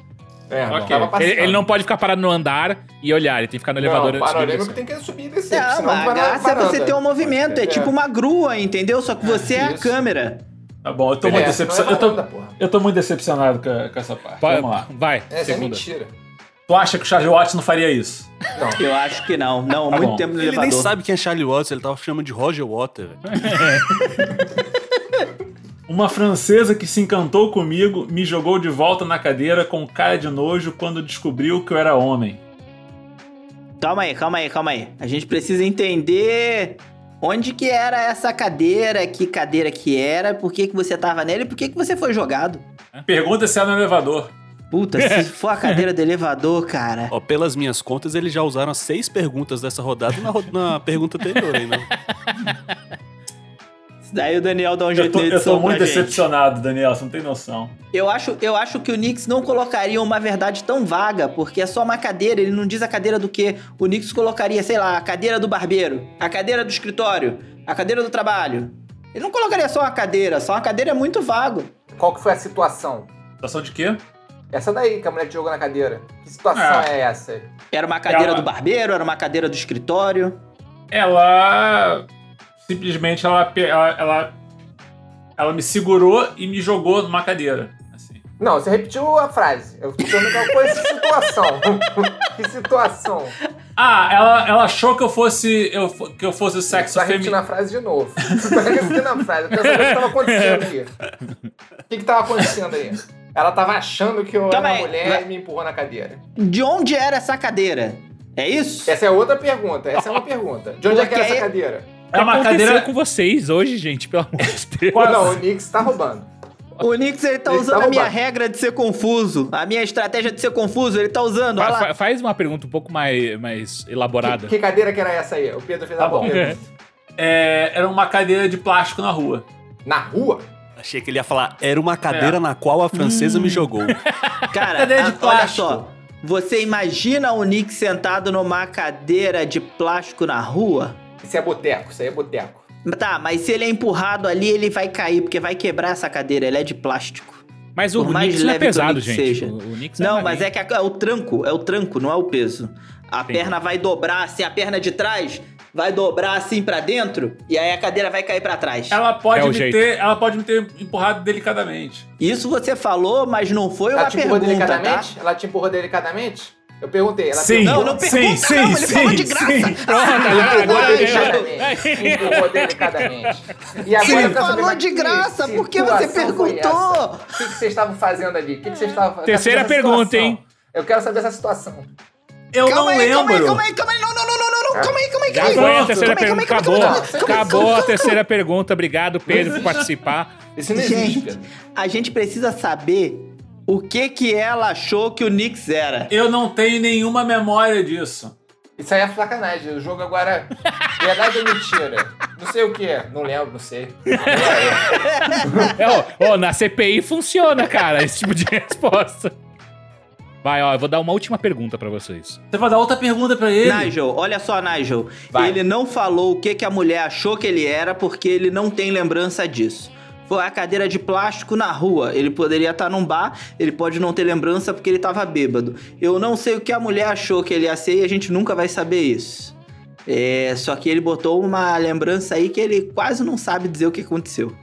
É, Ok. tava passando. Ele, ele não pode ficar parado no andar e olhar, ele tem que ficar no elevador Não, antes de panorâmico tem que subir e descer, Não, não a graça é você ter um movimento. É, É. tipo uma grua, entendeu? Só que você é a Isso. câmera. Tá bom, eu tô É, muito não é decepcionado. eu, tô, eu tô muito decepcionado com, com essa parte. Vai, Vamos lá. vai Essa é mentira. Tu acha que o Charlie Watts não faria isso? Eu acho que não. Não, Tá muito bom. tempo no Ele elevador. nem sabe quem é Charlie Watts, ele tava chamando de Roger Water. velho. Uma francesa que se encantou comigo me jogou de volta na cadeira com cara de nojo quando descobriu que eu era homem. Calma aí, calma aí, calma aí. A gente precisa entender onde que era essa cadeira, que cadeira que era, por que, que você tava nela e por que, que você foi jogado. Pergunta se é no elevador. Puta, se for a cadeira do elevador, cara. Ó, pelas minhas contas, eles já usaram as seis perguntas dessa rodada na, ro- na pergunta anterior ainda. Daí o Daniel dá um Eu jeito tô, na eu tô muito pra gente. decepcionado, Daniel, você não tem noção. Eu acho, eu acho que o Knicks não colocaria uma verdade tão vaga, porque é só uma cadeira, ele não diz a cadeira do que. O Knicks colocaria, sei lá, a cadeira do barbeiro, a cadeira do escritório, a cadeira do trabalho. Ele não colocaria só uma cadeira, só uma cadeira é muito vago. Qual que foi a situação? Situação de quê? Essa daí que a mulher te jogou na cadeira. Que situação Ah. é essa? Era uma cadeira Ela- do barbeiro, era uma cadeira do escritório. Ela simplesmente ela, ela, ela, ela me segurou e me jogou numa cadeira. Assim. Não, você repetiu a frase. Eu tô perguntando qual foi essa situação. que situação? Ah, ela, ela achou que eu fosse eu, que eu fosse o Você sexo tá repetindo feminino. a frase de novo. Você tá repetindo a frase. Eu quero saber o que tava acontecendo aí. O que que tava acontecendo aí? Ela tava achando que eu Calma era mulher e me empurrou na cadeira. De onde era essa cadeira? É isso? Essa é outra pergunta. Essa é uma pergunta. De onde é que era Porque- essa cadeira? É uma aconteceu cadeira. com vocês hoje, gente? Pelo amor de Deus. Qual- Não, o Nix tá roubando. O Knicks ele tá Ele usando tá a minha regra de ser confuso, a minha estratégia de ser confuso, ele tá usando. Fa- fa- faz uma pergunta um pouco mais, mais elaborada. Que, que cadeira que era essa aí? O Pedro fez a Tá boa bom. pergunta. É, era uma cadeira de plástico na rua. Na rua? Achei que ele ia falar, era uma cadeira na qual a francesa me jogou. Cara, Cadeira de a- olha plástico. só. Você imagina o Nick sentado numa cadeira de plástico na rua? Isso é boteco, isso aí é boteco. Tá, mas se ele é empurrado ali, ele vai cair, porque vai quebrar essa cadeira, ela é de plástico. Mas o Knicks é leve que o pesado, gente. seja. O, o Knicks Não, é mas é que a- é o tranco, é o tranco, não é o peso. A Entendi. perna vai dobrar, assim, a perna de trás vai dobrar assim pra dentro, e aí a cadeira vai cair pra trás. Ela pode, É o me jeito. ter, ela pode me ter empurrado delicadamente. Isso você falou, mas não foi Ela uma te empurrou pergunta, tá? delicadamente? Ela te empurrou delicadamente? Eu perguntei. Ela Sim. Não, não pergunta sim, não, ele sim, falou de sim, graça. sim. Pronto, agora, Empurrou agora delicadamente. Empurrou delicadamente. E agora Ele falou de graça, por que você perguntou? O que, que vocês estavam fazendo ali? O que, que vocês estavam fazendo? Terceira Eu quero saber essa pergunta, situação. hein? Eu quero saber essa situação. Eu Calma não aí, lembro. calma aí, calma aí, calma aí, não, não, não, não, não, não, calma aí, calma aí, Já calma aí. foi a terceira Calma aí, pergunta. Acabou. Acabou a terceira pergunta. Obrigado, Pedro, por participar. Isso não existe, Gente, Pedro. a gente precisa saber o que que ela achou que o Knicks era. Eu não tenho nenhuma memória disso. Isso aí é sacanagem. O jogo agora. Verdade ou mentira? Não sei o que. Não lembro, não sei. É, ó, ó, na CPI funciona, cara, esse tipo de resposta. Vai, ó, eu vou dar uma última pergunta pra vocês. Você vai dar outra pergunta pra ele? Nigel, olha só, Nigel. Vai. Ele não falou o que que a mulher achou que ele era porque ele não tem lembrança disso. Foi a cadeira de plástico na rua. Ele poderia estar num bar, ele pode não ter lembrança porque ele tava bêbado. Eu não sei o que a mulher achou que ele ia ser e a gente nunca vai saber isso. É, só que ele botou uma lembrança aí que ele quase não sabe dizer o que aconteceu.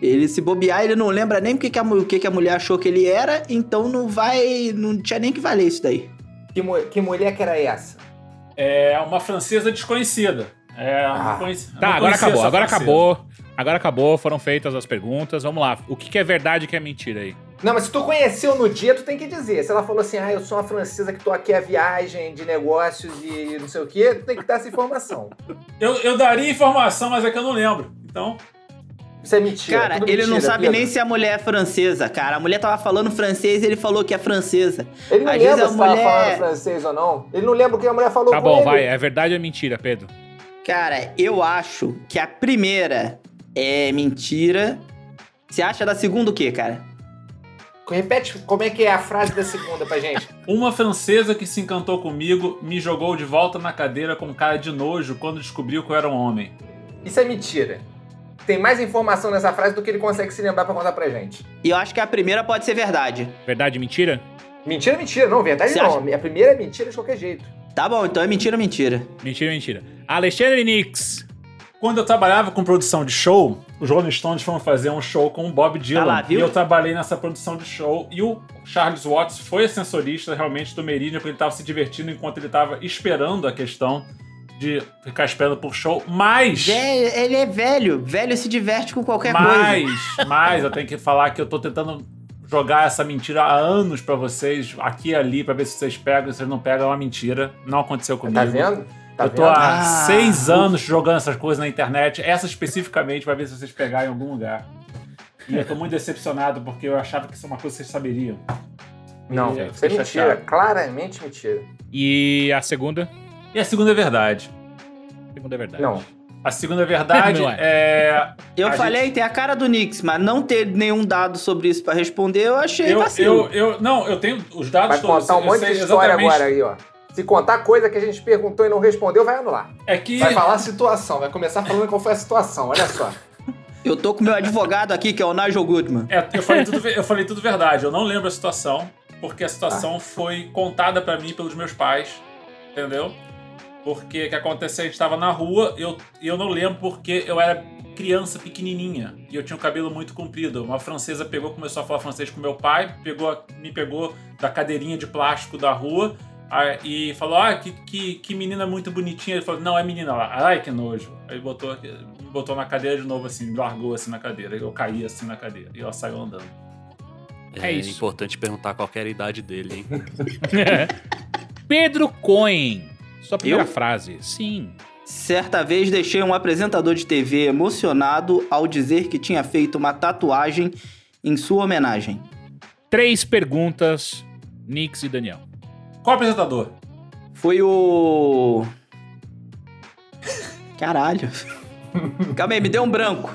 Ele se bobear, ele não lembra nem o que, que, a, o que, que a mulher achou que ele era, então não vai. Não tinha nem que valer isso daí. Que, que mulher que era essa? É uma francesa desconhecida. É, Ah. não conheci- eu Tá, agora acabou, agora francesa. acabou. Agora acabou, foram feitas as perguntas. Vamos lá. O que, que é verdade e o que é mentira aí? Não, mas se tu conheceu no dia, tu tem que dizer. Se ela falou assim, ah, eu sou uma francesa que tô aqui a viagem de negócios e não sei o quê, tu tem que dar essa informação. Eu, eu daria informação, mas é que eu não lembro. Então, Isso é mentira. Cara, tudo ele não mentira, sabe Pedro. nem se a mulher é francesa, cara. A mulher tava falando francês e ele falou que é francesa. Ele não Às lembra se tava mulher- falando francês ou não. Ele não lembra o que a mulher falou Tá com bom, ele. vai. É verdade ou é mentira, Pedro? Cara, eu acho que a primeira é mentira. Você acha da segunda o quê, cara? Repete como é que é a frase da segunda pra gente. uma francesa que se encantou comigo me jogou de volta na cadeira com cara de nojo quando descobriu que eu era um homem. Isso é mentira. tem mais informação nessa frase do que ele consegue se lembrar pra contar pra gente. E eu acho que a primeira pode ser verdade. Verdade, mentira? Mentira, mentira. Não, verdade Você não. acha? A primeira é mentira de qualquer jeito. Tá bom, então é mentira, mentira. Mentira, mentira. Alexandre Nix. Quando eu trabalhava com produção de show, os Rolling Stones foram fazer um show com o Bob Dylan. Ah lá, viu? E eu trabalhei nessa produção de show. E o Charles Watts foi ascensorista realmente do Meridian, porque ele estava se divertindo enquanto ele estava esperando a questão de ficar esperando por show. Mas. Ele é velho. Velho se diverte com qualquer coisa. Mas, mas eu tenho que falar que eu tô tentando jogar essa mentira há anos pra vocês, aqui e ali, pra ver se vocês pegam. Se vocês não pegam, é uma mentira. Não aconteceu comigo. Tá vendo? Tá eu tô vendo? há Ah, seis anos jogando essas coisas na internet, essa especificamente, pra ver se vocês pegarem em algum lugar. E eu tô muito decepcionado porque eu achava que isso é uma coisa que vocês saberiam. Não, E isso é mentira. chateado. Claramente mentira. E a segunda? E a segunda é verdade. A segunda é verdade. Não. A segunda é verdade é. é. Eu a falei, tem a cara do Nix, mas não ter nenhum dado sobre isso pra responder, eu achei Eu, vacilo. eu, eu, não, eu tenho os dados Vai todos. contar um monte de história exatamente- agora aí, ó. Se contar coisa que a gente perguntou e não respondeu, vai anular. É que. Vai falar a situação, vai começar falando qual foi a situação, olha só. Eu tô com meu advogado aqui, que é o Nigel Goodman. É, eu falei, tudo, eu falei tudo verdade. Eu não lembro a situação, porque a situação foi contada pra mim pelos meus pais, entendeu? Porque o que aconteceu? A gente tava na rua, eu, e eu não lembro porque eu era criança pequenininha e eu tinha o cabelo muito comprido. Uma francesa pegou, começou a falar francês com meu pai, pegou, me pegou da cadeirinha de plástico da rua ah, e falou: Ah, que, que, que menina muito bonitinha. Ele falou: Não, é menina lá. Ai, que nojo. Aí botou, botou na cadeira de novo, assim, largou assim na cadeira. Eu caí assim na cadeira e ela saiu andando. É É, isso. importante perguntar qual que era a idade dele, hein? Pedro Cohen. Sua primeira Eu? frase. Sim. Certa vez deixei um apresentador de TV emocionado ao dizer que tinha feito uma tatuagem em sua homenagem. Três perguntas, Nix e Daniel. Qual apresentador? Foi o. Caralho. Calma aí, me deu um branco.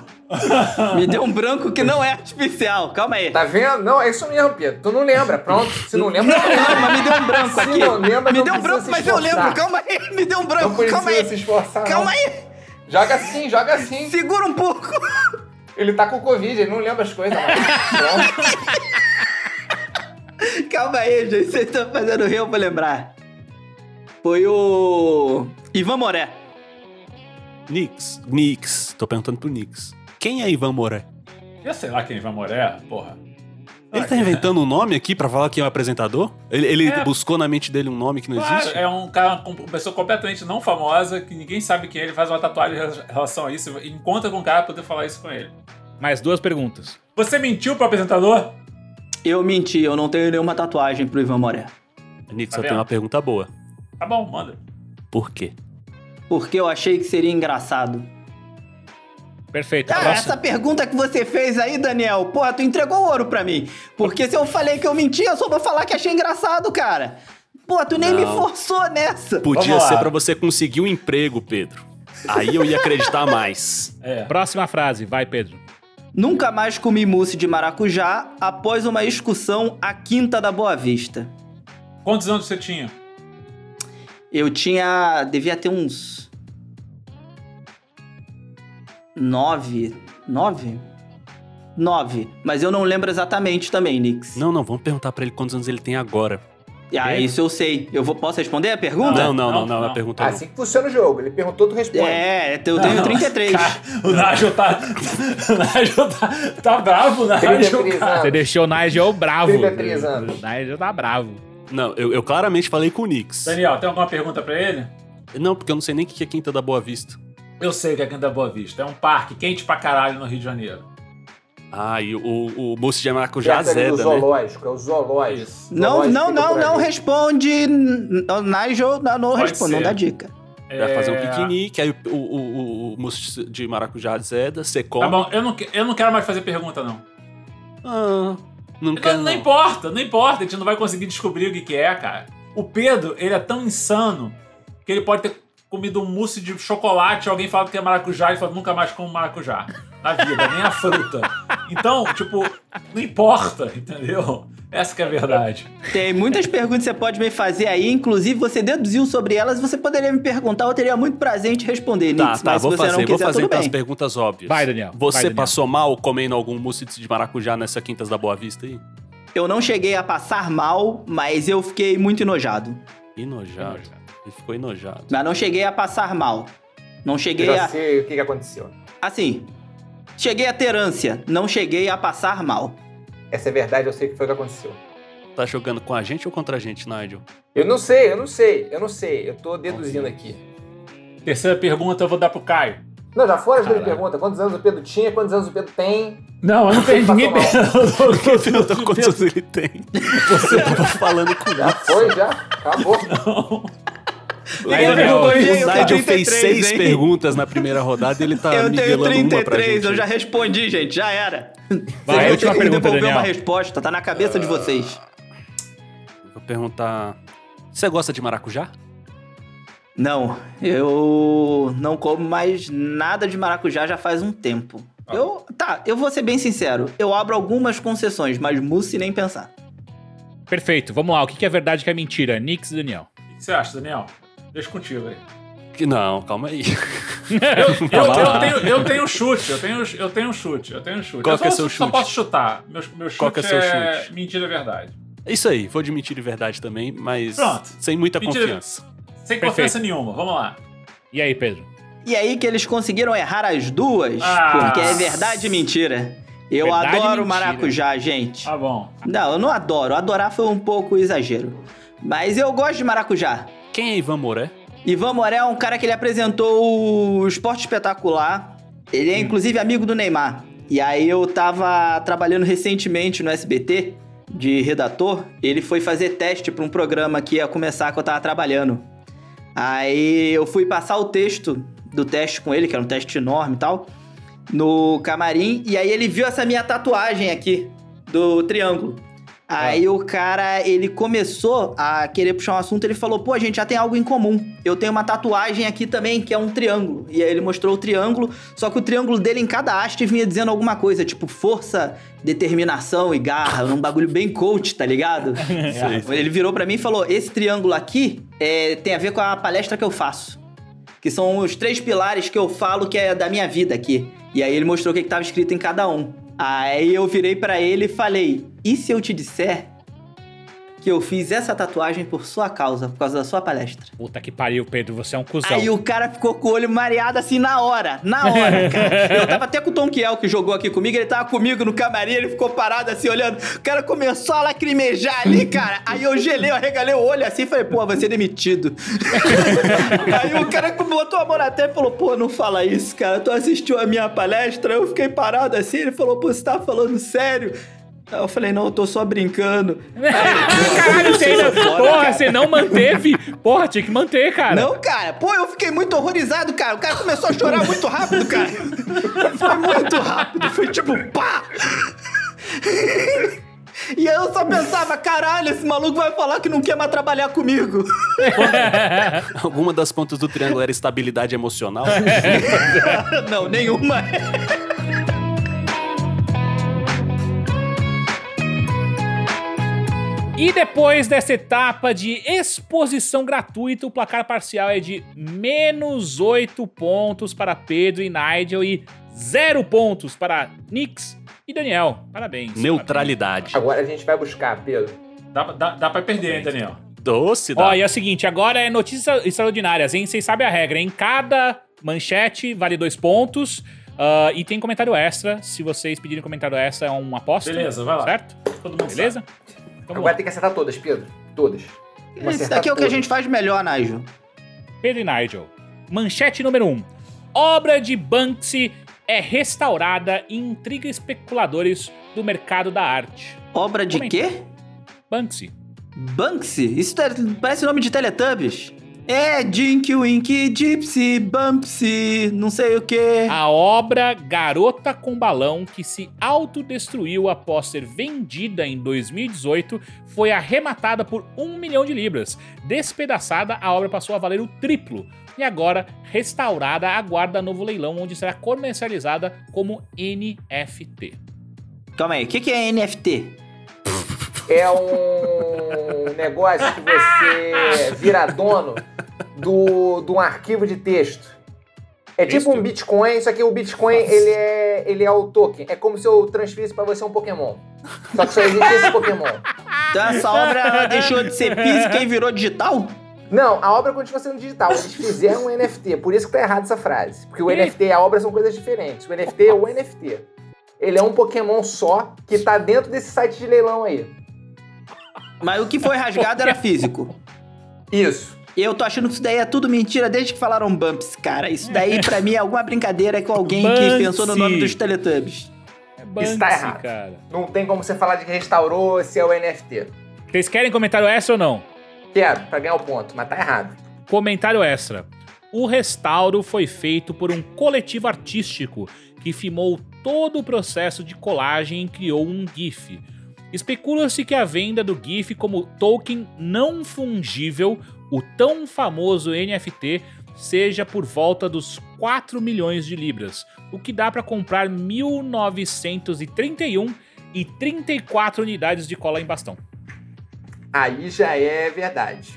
Me deu um branco que não é artificial. Calma aí. Tá vendo? Não, é isso mesmo, Pedro. Tu não lembra, pronto. Se não lembra, Não, não, mas me deu um branco Se aqui. não lembra, me não deu um branco, mas eu lembro. Calma aí, me deu um Não branco. precisa Calma aí. se esforçar, não. Calma aí. Joga assim, joga assim. Segura um pouco. Ele tá com Covid, ele não lembra as coisas mais. Calma aí, gente. Vocês estão fazendo rio pra lembrar. Foi o. Ivan Moré. Nix. Nix. Tô perguntando pro Nix. Quem é Ivan Moré? Eu sei lá quem vai Moré, porra. Ele tá inventando um nome aqui pra falar que é o apresentador? Ele, ele É. buscou na mente dele um nome que não Claro, existe? é um cara, uma pessoa completamente não famosa, que ninguém sabe quem é, ele faz uma tatuagem em relação a isso, encontra com o cara pra poder falar isso com ele. Mais duas perguntas. Você mentiu pro apresentador? Eu menti, eu não tenho nenhuma tatuagem pro Ivan Moré. Nix, Tá eu vendo? tenho uma pergunta boa. Tá bom, manda. Por quê? Porque eu achei que seria engraçado. Perfeito. Ah, Próximo. essa pergunta que você fez aí, Daniel, porra, tu entregou ouro pra mim. Porque se eu falei que eu menti, eu só vou falar que achei engraçado, cara. Pô, tu nem me Não. forçou nessa. Podia ser pra você conseguir um emprego, Pedro. Aí eu ia acreditar mais. É. Próxima frase. Vai, Pedro. Nunca mais comi mousse de maracujá após uma excursão à Quinta da Boa Vista. Quantos anos você tinha? Eu tinha. devia ter uns. Nove. Nove? Nove. Mas eu não lembro exatamente também, Nix. Não, não, vamos perguntar pra ele quantos anos ele tem agora. Ah, É. isso eu sei. Eu vou, posso responder a pergunta? Não, não, não, Não, não, é não. uma pergunta não. assim que funciona o jogo. Ele perguntou, tu responde. É, eu tenho 33. Cara, o Nigel tá. O Nigel tá, tá bravo, o Nigel. 33 cara. anos. Você deixou o Nigel bravo. 33 anos. O Nigel tá bravo. Não, eu, eu claramente falei com o Nix. Daniel, tem alguma pergunta pra ele? Não, porque eu não sei nem o que é Quinta da Boa Vista. Eu sei o que é Quinta da Boa Vista. É um parque quente pra caralho no Rio de Janeiro. Ah, e o, o, o moço de maracujá Perto do azeda, né? zoológico, é o zoológico. Isso. Não, Zoológico não, não, não responde. O Nigel não, não responde, não ser. dá dica. Vai fazer um É, piquenique, aí o, o, o, o moço de maracujá azeda, você come. Tá bom, eu não, eu não quero mais fazer pergunta, não. Ah, não Não, quero não não. importa, não importa, a gente não vai conseguir descobrir o que, que é, cara. O Pedro, ele é tão insano que ele pode ter comido um mousse de chocolate, alguém fala que é maracujá e fala nunca mais como maracujá. Na vida, nem a fruta. Então, tipo, não importa, entendeu? Essa que é a verdade. Tem muitas perguntas que você pode me fazer aí, inclusive você deduziu sobre elas, você poderia me perguntar, eu teria muito prazer em te responder, Tá, Nix, tá, mas vou se você fazer, não vou quiser, fazer tudo então as perguntas óbvias. Vai, Daniel. Você Vai, Daniel. passou mal comendo algum mousse de maracujá nessa Quintas da Boa Vista aí? Eu não cheguei a passar mal, mas eu fiquei muito enojado. Enojado. Ele ficou enojado. Mas não cheguei a passar mal. Não Eu cheguei já a... sei o que aconteceu. Assim, cheguei a ter ânsia, não cheguei a passar mal. Essa é verdade, eu sei o que foi que aconteceu. Tá jogando com a gente ou contra a gente, Nigel? Eu não sei, eu não sei, eu não sei. Eu tô deduzindo aqui. Terceira pergunta eu vou dar pro Caio. Não, já foram as duas perguntas. Quantos anos o Pedro tinha? Quantos anos o Pedro tem? Não, eu não perdi ninguém. Perguntou quantos anos ele tem. Você tava falando com Já foi, já? Acabou. O Ninguém Nigel- perguntou, o tenho Nigel fez 33, seis hein? perguntas na primeira rodada e ele tá eu tenho nivelando uma pra 33, gente. eu já respondi, gente, já era. Vai, última pergunta, devolver Daniel. uma resposta, tá na cabeça de vocês. Vou perguntar... Você gosta de maracujá? Não, eu não como mais nada de maracujá já faz um tempo. Eu, tá, eu vou ser bem sincero, eu abro algumas concessões, mas mousse nem pensar. Perfeito, vamos lá. O que que é verdade e o que é mentira? Nix e Daniel. O que você acha, Daniel? Deixa contigo aí. Que não, calma aí. Eu, eu tenho, eu tenho um chute, eu tenho, eu tenho um chute, eu tenho um chute. Qual eu que é só, seu só chute? posso chutar. Meu, meu chute Qual que é seu chute? mentira é verdade. É isso aí, vou de mentira e verdade também, mas Pronto. sem muita Mentira- confiança. Sem Perfeito. confiança nenhuma, vamos lá. E aí, Pedro? E aí que eles conseguiram errar as duas, Ah. porque é verdade e mentira. Eu Verdade adoro mentira. maracujá, gente. Tá bom. Não, eu não adoro. Adorar foi um pouco exagero. Mas eu gosto de maracujá. Quem é Ivan Moré? Ivan Moré é um cara que ele apresentou o Esporte Espetacular. Ele é inclusive amigo do Neymar. E aí eu tava trabalhando recentemente no SBT de redator. Ele foi fazer teste pra um programa que ia começar que eu tava trabalhando. Aí eu fui passar o texto do teste com ele, que era um teste enorme e tal, no camarim. E aí ele viu essa minha tatuagem aqui do triângulo. Aí o cara, ele começou a querer puxar um assunto, ele falou, pô, a gente já tem algo em comum. Eu tenho uma tatuagem aqui também, que é um triângulo. E aí ele mostrou o triângulo, só que o triângulo dele em cada haste vinha dizendo alguma coisa, tipo força, determinação e garra, um bagulho bem coach, tá ligado? Ele virou pra mim e falou, esse triângulo aqui é, tem a ver com a palestra que eu faço. Que são os três pilares que eu falo que é da minha vida aqui. E aí ele mostrou o que que tava escrito em cada um. Aí eu virei pra ele e falei: "E se eu te disser que eu fiz essa tatuagem por sua causa, por causa da sua palestra?" Puta que pariu, Pedro. Você é um cuzão. Aí o cara ficou com o olho mareado assim na hora, na hora, cara. Eu tava até com o Tom Kiel que jogou aqui comigo, ele tava comigo no camarim, ele ficou parado assim olhando. O cara começou a lacrimejar ali, cara. Aí eu gelei, eu arregalei o olho assim e falei, pô, vai ser demitido. Aí o cara botou a mão na testa e falou, pô, não fala isso, cara. Tu assistiu a minha palestra? Eu fiquei parado assim, ele falou, pô, você tá falando sério? Aí eu falei, não, eu tô só brincando. Caralho, você ainda. Porra, cara. você não manteve. Porra, tinha que manter, cara. Não, cara, pô, eu fiquei muito horrorizado, cara. O cara começou a chorar muito rápido, cara. Foi muito rápido, foi tipo, pá! E eu só pensava, caralho, esse maluco vai falar que não quer mais trabalhar comigo. Alguma das pontas do triângulo era estabilidade emocional? não, nenhuma. E depois dessa etapa de exposição gratuita, o placar parcial é de menos 8 pontos para Pedro e Nigel e 0 pontos para Nix e Daniel. Parabéns. Neutralidade. Agora a gente vai buscar, Pedro. Dá, dá, dá pra perder, hein, Daniel? Doce, Ó, dá. e é o seguinte, agora é notícias extraordinárias, hein? Vocês sabem a regra, em cada manchete vale dois pontos. ah, e tem comentário extra. Se vocês pedirem comentário extra, é uma aposta. Beleza, vai lá. Certo? Todo mundo Beleza? Vamos Agora lá. tem que acertar todas, Pedro. Todas. Acertar daqui é o que a gente faz melhor, Nigel. Pedro e Nigel. Manchete número 1. Um. Obra de Banksy é restaurada e intriga especuladores do mercado da arte. Obra de Comenta. quê? Banksy. Banksy? Isso é- parece nome de Teletubbies. É Dinky Winky Gypsy Bumpsy, não sei o quê. A obra Garota com Balão, que se autodestruiu após ser vendida em 2018, foi arrematada por um milhão de libras. Despedaçada, a obra passou a valer o triplo. E agora, restaurada, aguarda novo leilão, onde será comercializada como NFT. Calma aí, o que, que é NFT? É um negócio que você vira dono do, de um arquivo de texto. É tipo um Bitcoin, só que o Bitcoin ele é, ele é o token. É como se eu transferisse pra você um Pokémon. Só que só existe esse Pokémon. Então essa obra deixou de ser física e virou digital? Não, a obra continua sendo digital. Eles fizeram um NFT, por isso que tá errado essa frase. Porque o Ih. NFT e a obra são coisas diferentes. O NFT é o NFT. Ele é um Pokémon só que tá dentro desse site de leilão aí. Mas o que foi rasgado era físico. Isso. Eu tô achando que isso daí é tudo mentira desde que falaram Bumps, cara. Isso daí pra mim é alguma brincadeira com alguém que Banksy. pensou no nome dos Teletubbies. É Isso Banksy, tá errado. cara. Não tem como você falar de que restaurou se é o NFT. Vocês querem comentário extra ou não? Quero, pra ganhar o ponto, mas tá errado. Comentário extra. O restauro foi feito por um coletivo artístico que filmou todo o processo de colagem e criou um GIF. Especula-se que a venda do GIF como token não fungível, o tão famoso NFT, seja por volta dos 4 milhões de libras, o que dá para comprar 1931 e 34 unidades de cola em bastão. Aí já é verdade.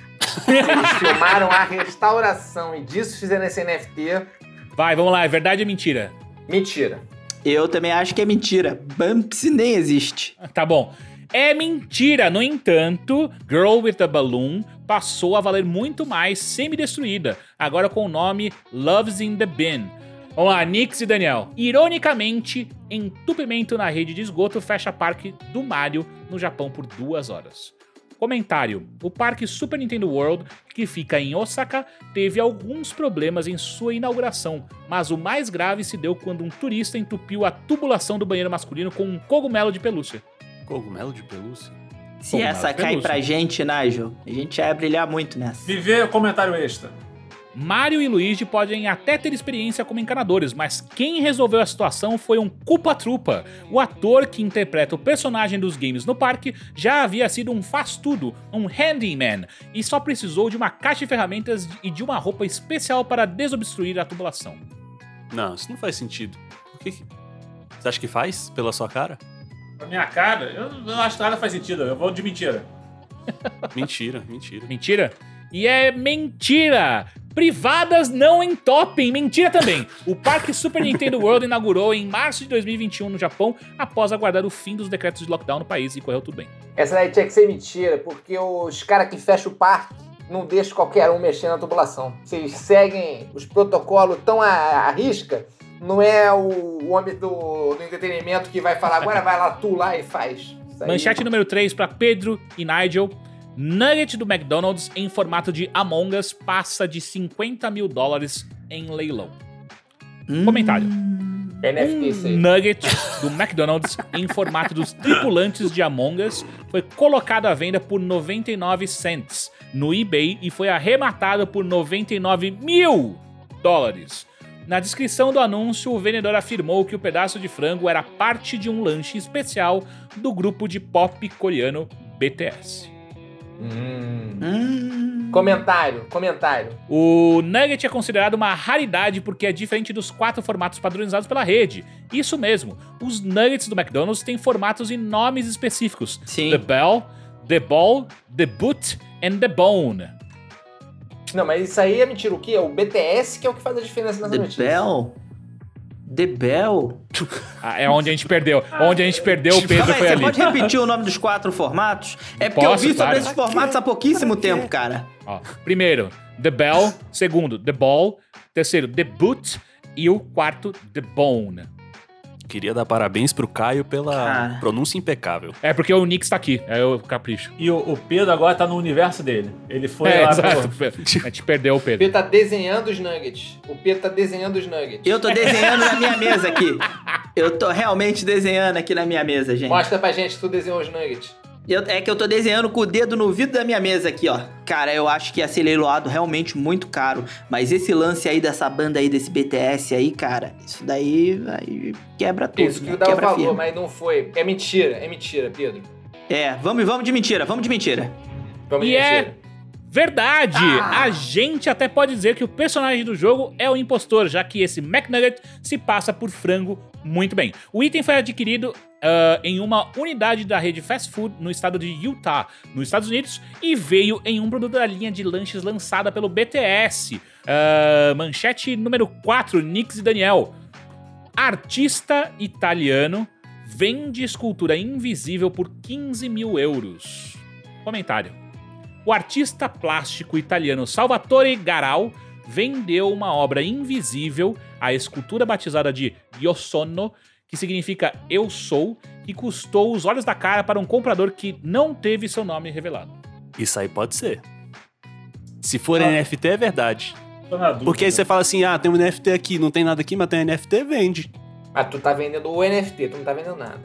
Eles filmaram a restauração e disso fizeram esse NFT. Vai, vamos lá, é verdade ou mentira? Mentira. Eu também acho que é mentira. Bumps nem existe. Tá bom. É mentira, no entanto, Girl with a Balloon passou a valer muito mais semi-destruída, agora com o nome Loves in the Bin. Vamos lá, Nix e Daniel. Ironicamente, entupimento na rede de esgoto fecha parque do Mario no Japão por duas horas. Comentário: O parque Super Nintendo World, que fica em Osaka, teve alguns problemas em sua inauguração, mas o mais grave se deu quando um turista entupiu a tubulação do banheiro masculino com um cogumelo de pelúcia. Cogumelo de pelúcia? Se Pô, essa cair pelúcia. pra gente, Nigel, a gente vai brilhar muito nessa. Viver comentário extra. Mario e Luigi podem até ter experiência como encanadores, mas quem resolveu a situação foi um culpa-trupa. O ator que interpreta o personagem dos games no parque já havia sido um faz-tudo, um handyman, e só precisou de uma caixa de ferramentas e de uma roupa especial para desobstruir a tubulação. Não, isso não faz sentido. Por que que- Você acha que faz? Pela sua cara? Pra minha cara, eu não acho que nada faz sentido. Eu vou de mentira. Mentira, mentira. Mentira? E é mentira! Privadas não entopem, mentira também. O Parque Super Nintendo World inaugurou em março de 2021 no Japão, após aguardar o fim dos decretos de lockdown no país e correu tudo bem. Essa daí tinha que ser mentira, porque os caras que fecham o parque não deixam qualquer um mexer na tubulação. Vocês seguem os protocolos tão à risca, não é o, o homem do, do entretenimento que vai falar, agora vai lá tu lá e faz. Manchete número 3 para Pedro e Nigel. Nugget do McDonald's em formato de Among Us passa de 50 mil dólares em leilão. Hum, Comentário. NFT isso aí. Nugget do McDonald's em formato dos tripulantes de Among Us foi colocado à venda por 99 cents no eBay e foi arrematado por 99 mil dólares. Na descrição do anúncio, o vendedor afirmou que o pedaço de frango era parte de um lanche especial do grupo de pop coreano BTS. Hum. Hum. Comentário, comentário. O Nugget é considerado uma raridade porque é diferente dos quatro formatos padronizados pela rede. Isso mesmo, os Nuggets do McDonald's têm formatos e nomes específicos: Sim. The Bell, The Ball, The Boot and The Bone. Não, mas isso aí é mentira. O quê? É o BTS que é o que faz a diferença nessa The notícia. Bell? The Bell? Ah, é onde a gente perdeu. Onde a gente perdeu, o Pedro Calma foi você ali. pode repetir o nome dos quatro formatos? É porque eu Posso, vi sobre claro. esses formatos há pouquíssimo tempo, cara. Ó, primeiro, The Bell. Segundo, The Ball. Terceiro, The Boot. E o quarto, The Bone. Queria dar parabéns pro Caio pela Cara. pronúncia impecável. É porque o Nix tá aqui. É o capricho. E o, o Pedro agora tá no universo dele. Ele foi é, lá exato. pro... A gente perdeu o O Pedro. Pedro tá desenhando os nuggets. O Pedro tá desenhando os nuggets. Eu tô desenhando na minha mesa aqui. Eu tô realmente desenhando aqui na minha mesa, gente. Mostra pra gente que tu desenhou os nuggets. Eu- é que eu tô desenhando com o dedo no vidro da minha mesa aqui, ó. Cara, eu acho que ia ser leiloado realmente muito caro. Mas esse lance aí dessa banda aí, desse BTS aí, cara, isso daí aí quebra tudo. Isso que né? Quebra valor, firma. mas não foi. É mentira, é mentira, Pedro. É, vamos, vamos de mentira, vamos de mentira. Vamos E de é mentira. verdade! A gente até pode dizer que o personagem do jogo é o impostor, já que esse McNugget se passa por frango muito bem. O item foi adquirido ah, em uma unidade da rede fast food no estado de Utah, nos Estados Unidos, e veio em um produto da linha de lanches lançada pelo BTS. Ah, manchete número 4, Nix e Daniel. Artista italiano vende escultura invisível por 15 mil euros. Comentário. O artista plástico italiano Salvatore Garal vendeu uma obra invisível, a escultura batizada de Io Sono, que significa Eu Sou, que custou os olhos da cara para um comprador que não teve seu nome revelado. Isso aí pode ser. Se for Ah. NFT, é verdade. Dúvida. Porque aí você fala assim: ah, tem um NFT aqui, não tem nada aqui, mas tem NFT, vende. Mas tu tá vendendo o NFT, tu não tá vendendo nada.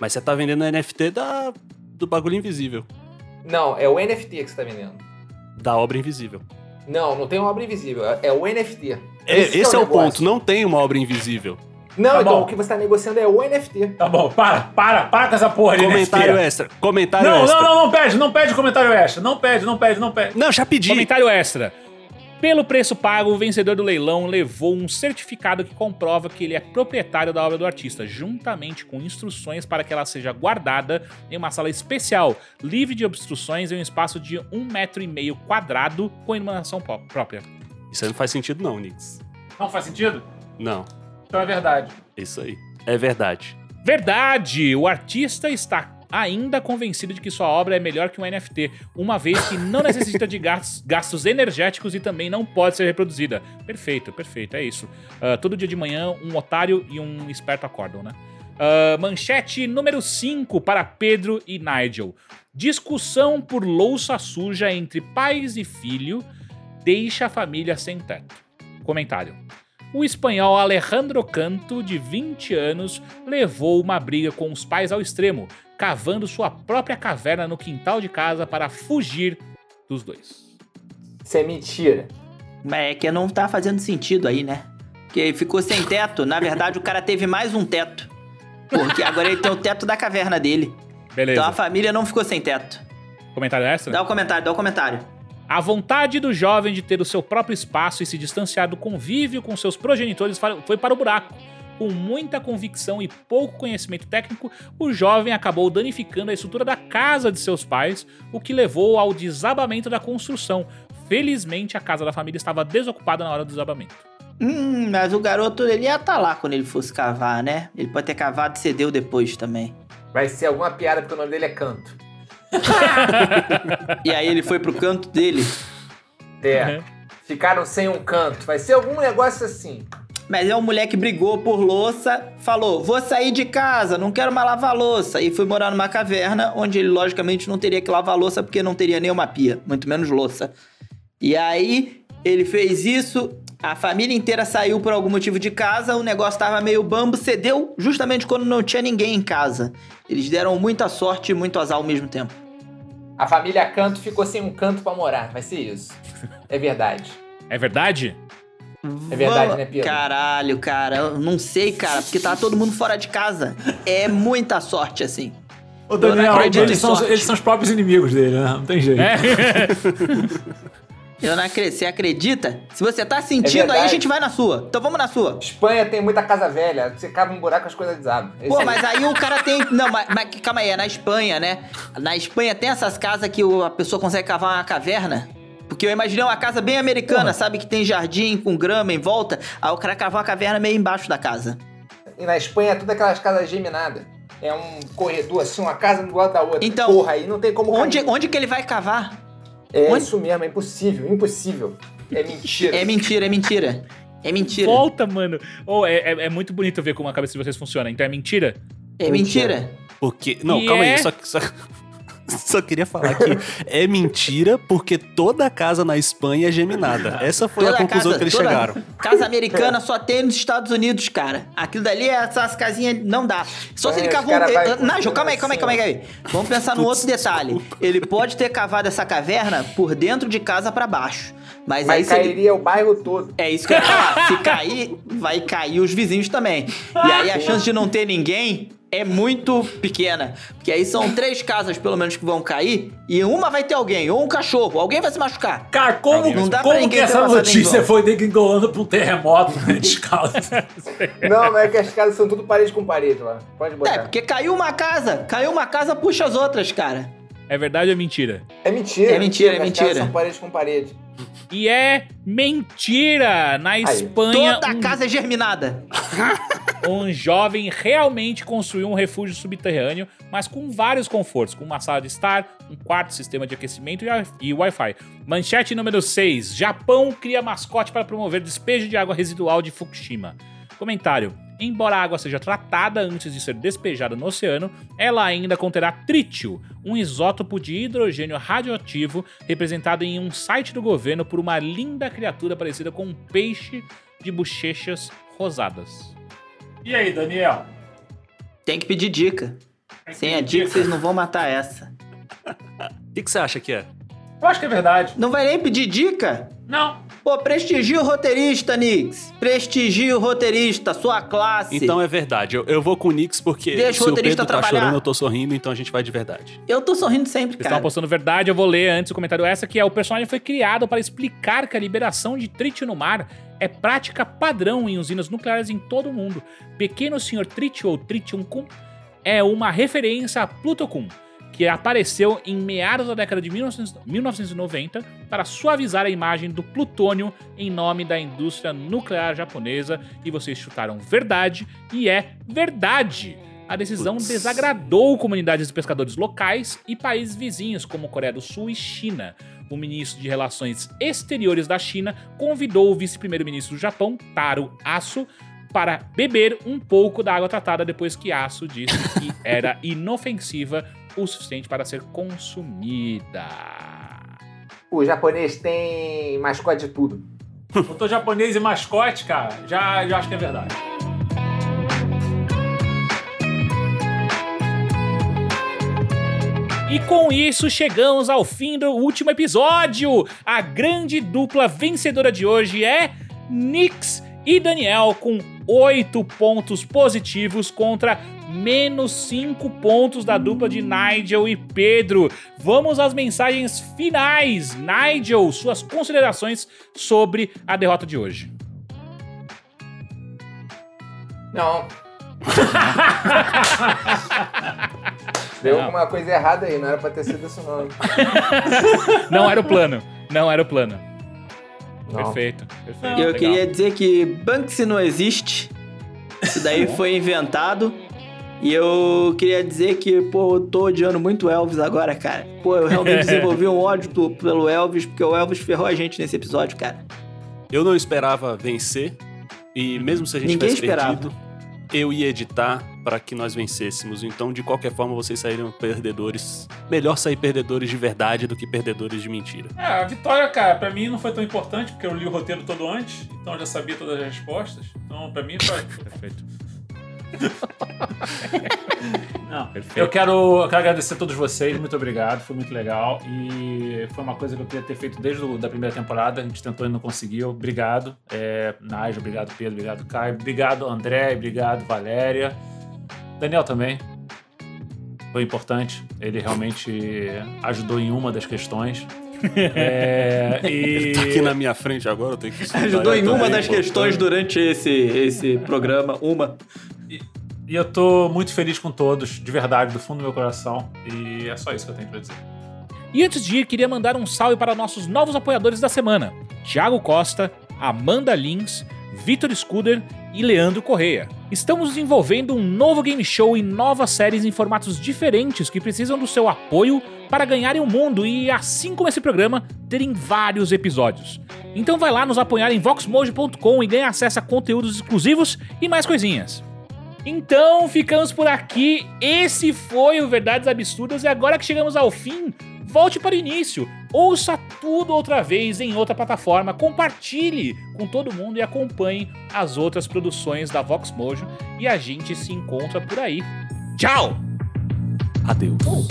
Mas você tá vendendo NFT da, do bagulho invisível. Não, é o NFT que você tá vendendo. Da obra invisível. Não, não tem uma obra invisível, é é o NFT. É, esse, que é o negócio. ponto, não tem uma obra invisível. Não, Tá então bom. o que você tá negociando é o NFT. Tá bom, para, para, para com essa porra de Comentário NFT. extra. Comentário Não, extra. não, não, não pede, não pede comentário extra. Não pede, não pede, não pede. Não, já pedi. Comentário extra. Pelo preço pago, o vencedor do leilão levou um certificado que comprova que ele é proprietário da obra do artista, juntamente com instruções para que ela seja guardada em uma sala especial, livre de obstruções em um espaço de um metro e meio quadrado, com iluminação pró- própria. Isso aí não faz sentido, não, Nix. Não faz sentido? Não. Então é verdade. Isso aí. É verdade. Verdade! O artista está ainda convencido de que sua obra é melhor que um NFT, uma vez que não necessita de gastos, gastos energéticos e também não pode ser reproduzida. Perfeito, perfeito, é isso. Ah, todo dia de manhã, um otário e um esperto acordam, né? Ah, manchete número 5 para Pedro e Nigel. Discussão por louça suja entre pais e filho deixa a família sem teto. Comentário. O espanhol Alejandro Canto, de 20 anos, levou uma briga com os pais ao extremo, cavando sua própria caverna no quintal de casa para fugir dos dois. Isso é mentira. Mas é que não tá fazendo sentido aí, né? Porque ele ficou sem teto. Na verdade, o cara teve mais um teto. Porque agora ele tem o teto da caverna dele. Beleza. Então a família não ficou sem teto. Comentário extra? Dá o comentário, dá o comentário. A vontade do jovem de ter o seu próprio espaço e se distanciar do convívio com seus progenitores foi para o buraco. Com muita convicção e pouco conhecimento técnico, o jovem acabou danificando a estrutura da casa de seus pais, o que levou ao desabamento da construção. Felizmente, a casa da família estava desocupada na hora do desabamento. Hum, mas o garoto, ele ia estar lá quando ele fosse cavar, né? Ele pode ter cavado e cedeu depois também. Vai ser alguma piada porque o nome dele é Canto. E aí ele foi pro canto dele. É. Ficaram sem um canto. Vai ser algum negócio assim. Mas é um moleque que brigou por louça, falou: vou sair de casa, não quero mais lavar louça. E foi morar numa caverna, onde ele, logicamente, não teria que lavar louça, porque não teria nenhuma pia, muito menos louça. E aí, ele fez isso, a família inteira saiu por algum motivo de casa, o negócio tava meio bambo, cedeu justamente quando não tinha ninguém em casa. Eles deram muita sorte e muito azar ao mesmo tempo. A família Canto ficou sem um canto pra morar. Vai ser isso. É verdade. É verdade? É verdade, Vamos- né, Pedro? Caralho, cara, eu não sei, cara, porque tá todo mundo fora de casa. É muita sorte, assim. Ô, Daniel, eles são, eles são os próprios inimigos dele, né? Não tem jeito. É. Eu não acredito. Você acredita? Se você tá sentindo, aí a gente vai na sua. Então vamos na sua. Espanha tem muita casa velha. Você cava um buraco, as coisas desabam. Pô, é- mas aí o cara tem. Não, mas, mas calma aí, é na Espanha, né? Na Espanha tem essas casas que a pessoa consegue cavar uma caverna. Porque eu imaginei uma casa bem americana, sabe? Que tem jardim com grama em volta. Aí o cara cavar uma caverna meio embaixo da casa. E na Espanha é tudo aquelas casas geminadas. É um corredor assim, uma casa do lado da outra. Então, Porra, aí não tem como Onde, onde que ele vai cavar? É onde- isso mesmo, é impossível, impossível. É mentira. É mentira, é mentira. É mentira. Volta, mano. Oh, é, é- é muito bonito ver como a cabeça de vocês funciona. Então é mentira? É mentira. Porque. Não, E calma é- aí. Só, só, só queria falar que é mentira porque toda casa na Espanha é geminada. Essa foi a Toda conclusão casa- que eles toda chegaram. Casa americana só tem nos Estados Unidos, cara. Aquilo dali, essas casinhas, não dá. Só se É, ele os cavou... eh, Nájio, construindo calma aí, calma aí, calma aí, calma aí. Vamos pensar num outro detalhe. Ele pode ter cavado essa caverna por dentro de casa pra baixo. Mas, aí Mas se ele... cairia o bairro todo. É isso que eu ia falar. Se cair, vai cair os vizinhos também. E aí a chance de não ter ninguém é muito pequena. Porque aí são três casas, pelo menos, que vão cair. E uma vai ter alguém, ou um cachorro. Alguém vai se machucar. Cara, como, Não dá como que ninguém ter essa notícia foi degringolando pra um terremoto na escala? Não, mas é que as casas são tudo parede com parede lá. Pode É, botar. porque caiu uma casa. Caiu uma casa, puxa as outras, cara. É verdade ou é mentira? É mentira. É mentira, é As mentira. casas são parede com parede. E é mentira! Na Espanha, Toda um, casa é germinada. um jovem realmente construiu um refúgio subterrâneo, mas com vários confortos, com uma sala de estar, um quarto, sistema de aquecimento e, e Wi-Fi. Manchete número 6. Japão cria mascote para promover despejo de água residual de Fukushima. Comentário. Embora a água seja tratada antes de ser despejada no oceano, ela ainda conterá trítio, um isótopo de hidrogênio radioativo representado em um site do governo por uma linda criatura parecida com um peixe de bochechas rosadas. E aí, Daniel? Tem que pedir dica. Sem a dica, vocês não vão matar essa. O que, que você acha que é? Eu acho que é verdade. Não vai nem pedir dica? Não. Pô, prestigia o roteirista, Nix. Prestigia o roteirista, sua classe. Então é verdade. Eu, eu vou com o Nix porque Deixa o se o roteirista Pedro tá trabalhar. chorando, eu tô sorrindo, então a gente vai de verdade. Eu tô sorrindo sempre, Vocês cara. estão postando verdade, eu vou ler antes o comentário essa, que é o personagem foi criado para explicar que a liberação de trítio no mar é prática padrão em usinas nucleares em todo o mundo. Pequeno Sr. Trítio ou Tritium Cum é uma referência a Pluto Cum, que apareceu em meados da década de 1900 1990 para suavizar a imagem do plutônio em nome da indústria nuclear japonesa. E vocês chutaram verdade, e é verdade. A decisão desagradou comunidades de pescadores locais e países vizinhos, como Coreia do Sul e China. O ministro de Relações Exteriores da China convidou o vice-primeiro-ministro do Japão, Taro Aso, para beber um pouco da água tratada depois que Aso disse que era inofensiva o suficiente para ser consumida. O japonês tem mascote de tudo. Botou japonês e mascote, cara, já, já acho que é verdade. E com isso chegamos ao fim do último episódio. A grande dupla vencedora de hoje é Nix e Daniel com 8 pontos positivos contra menos 5 pontos da dupla de Nigel e Pedro. Vamos às mensagens finais. Nigel, suas considerações sobre a derrota de hoje. Não. Deu Não. alguma coisa errada aí, não era pra ter sido isso não. Não era o plano. Não era o plano. Não. Perfeito. perfeito Eu legal. queria dizer que Banksy não existe. Isso daí foi inventado. E eu queria dizer que, pô, eu tô odiando muito o Elvis agora, cara. Pô, eu realmente desenvolvi um ódio pelo Elvis, porque o Elvis ferrou a gente nesse episódio, cara. Eu não esperava vencer, e mesmo se a gente Ninguém tivesse esperava. perdido, eu ia editar para que nós vencêssemos. Então, de qualquer forma, vocês saíram perdedores. Melhor sair perdedores de verdade do que perdedores de mentira. É, a vitória, cara, pra mim não foi tão importante, porque eu li o roteiro todo antes, então eu já sabia todas as respostas. Então, pra mim, foi. Perfeito. Não, eu quero, eu quero agradecer a todos vocês, muito obrigado, foi muito legal. E foi uma coisa que eu queria ter feito desde a da primeira temporada, a gente tentou e não conseguiu. Obrigado, é, Nigel, obrigado, Pedro, obrigado, Caio, obrigado, André, obrigado, Valéria. Daniel também. Foi importante, ele realmente ajudou em uma das questões. É, e... Ele tá aqui na minha frente agora, eu tenho que Ajudou em uma das questões durante esse, esse programa. Uma. E eu tô muito feliz com todos, de verdade, do fundo do meu coração. E é só isso que eu tenho pra dizer. E antes de ir, queria mandar um salve para nossos novos apoiadores da semana: Thiago Costa, Amanda Lins, Vitor Scuder e Leandro Correia. Estamos desenvolvendo um novo game show e novas séries em formatos diferentes que precisam do seu apoio para ganharem o mundo e, assim como esse programa, terem vários episódios. Então vai lá nos apoiar em voxmojo.com e ganha acesso a conteúdos exclusivos e mais coisinhas. Então, ficamos por aqui. Esse foi o Verdades Absurdas e agora que chegamos ao fim, volte para o início. Ouça tudo outra vez em outra plataforma, compartilhe com todo mundo e acompanhe as outras produções da Vox Mojo e a gente se encontra por aí. Tchau! Adeus.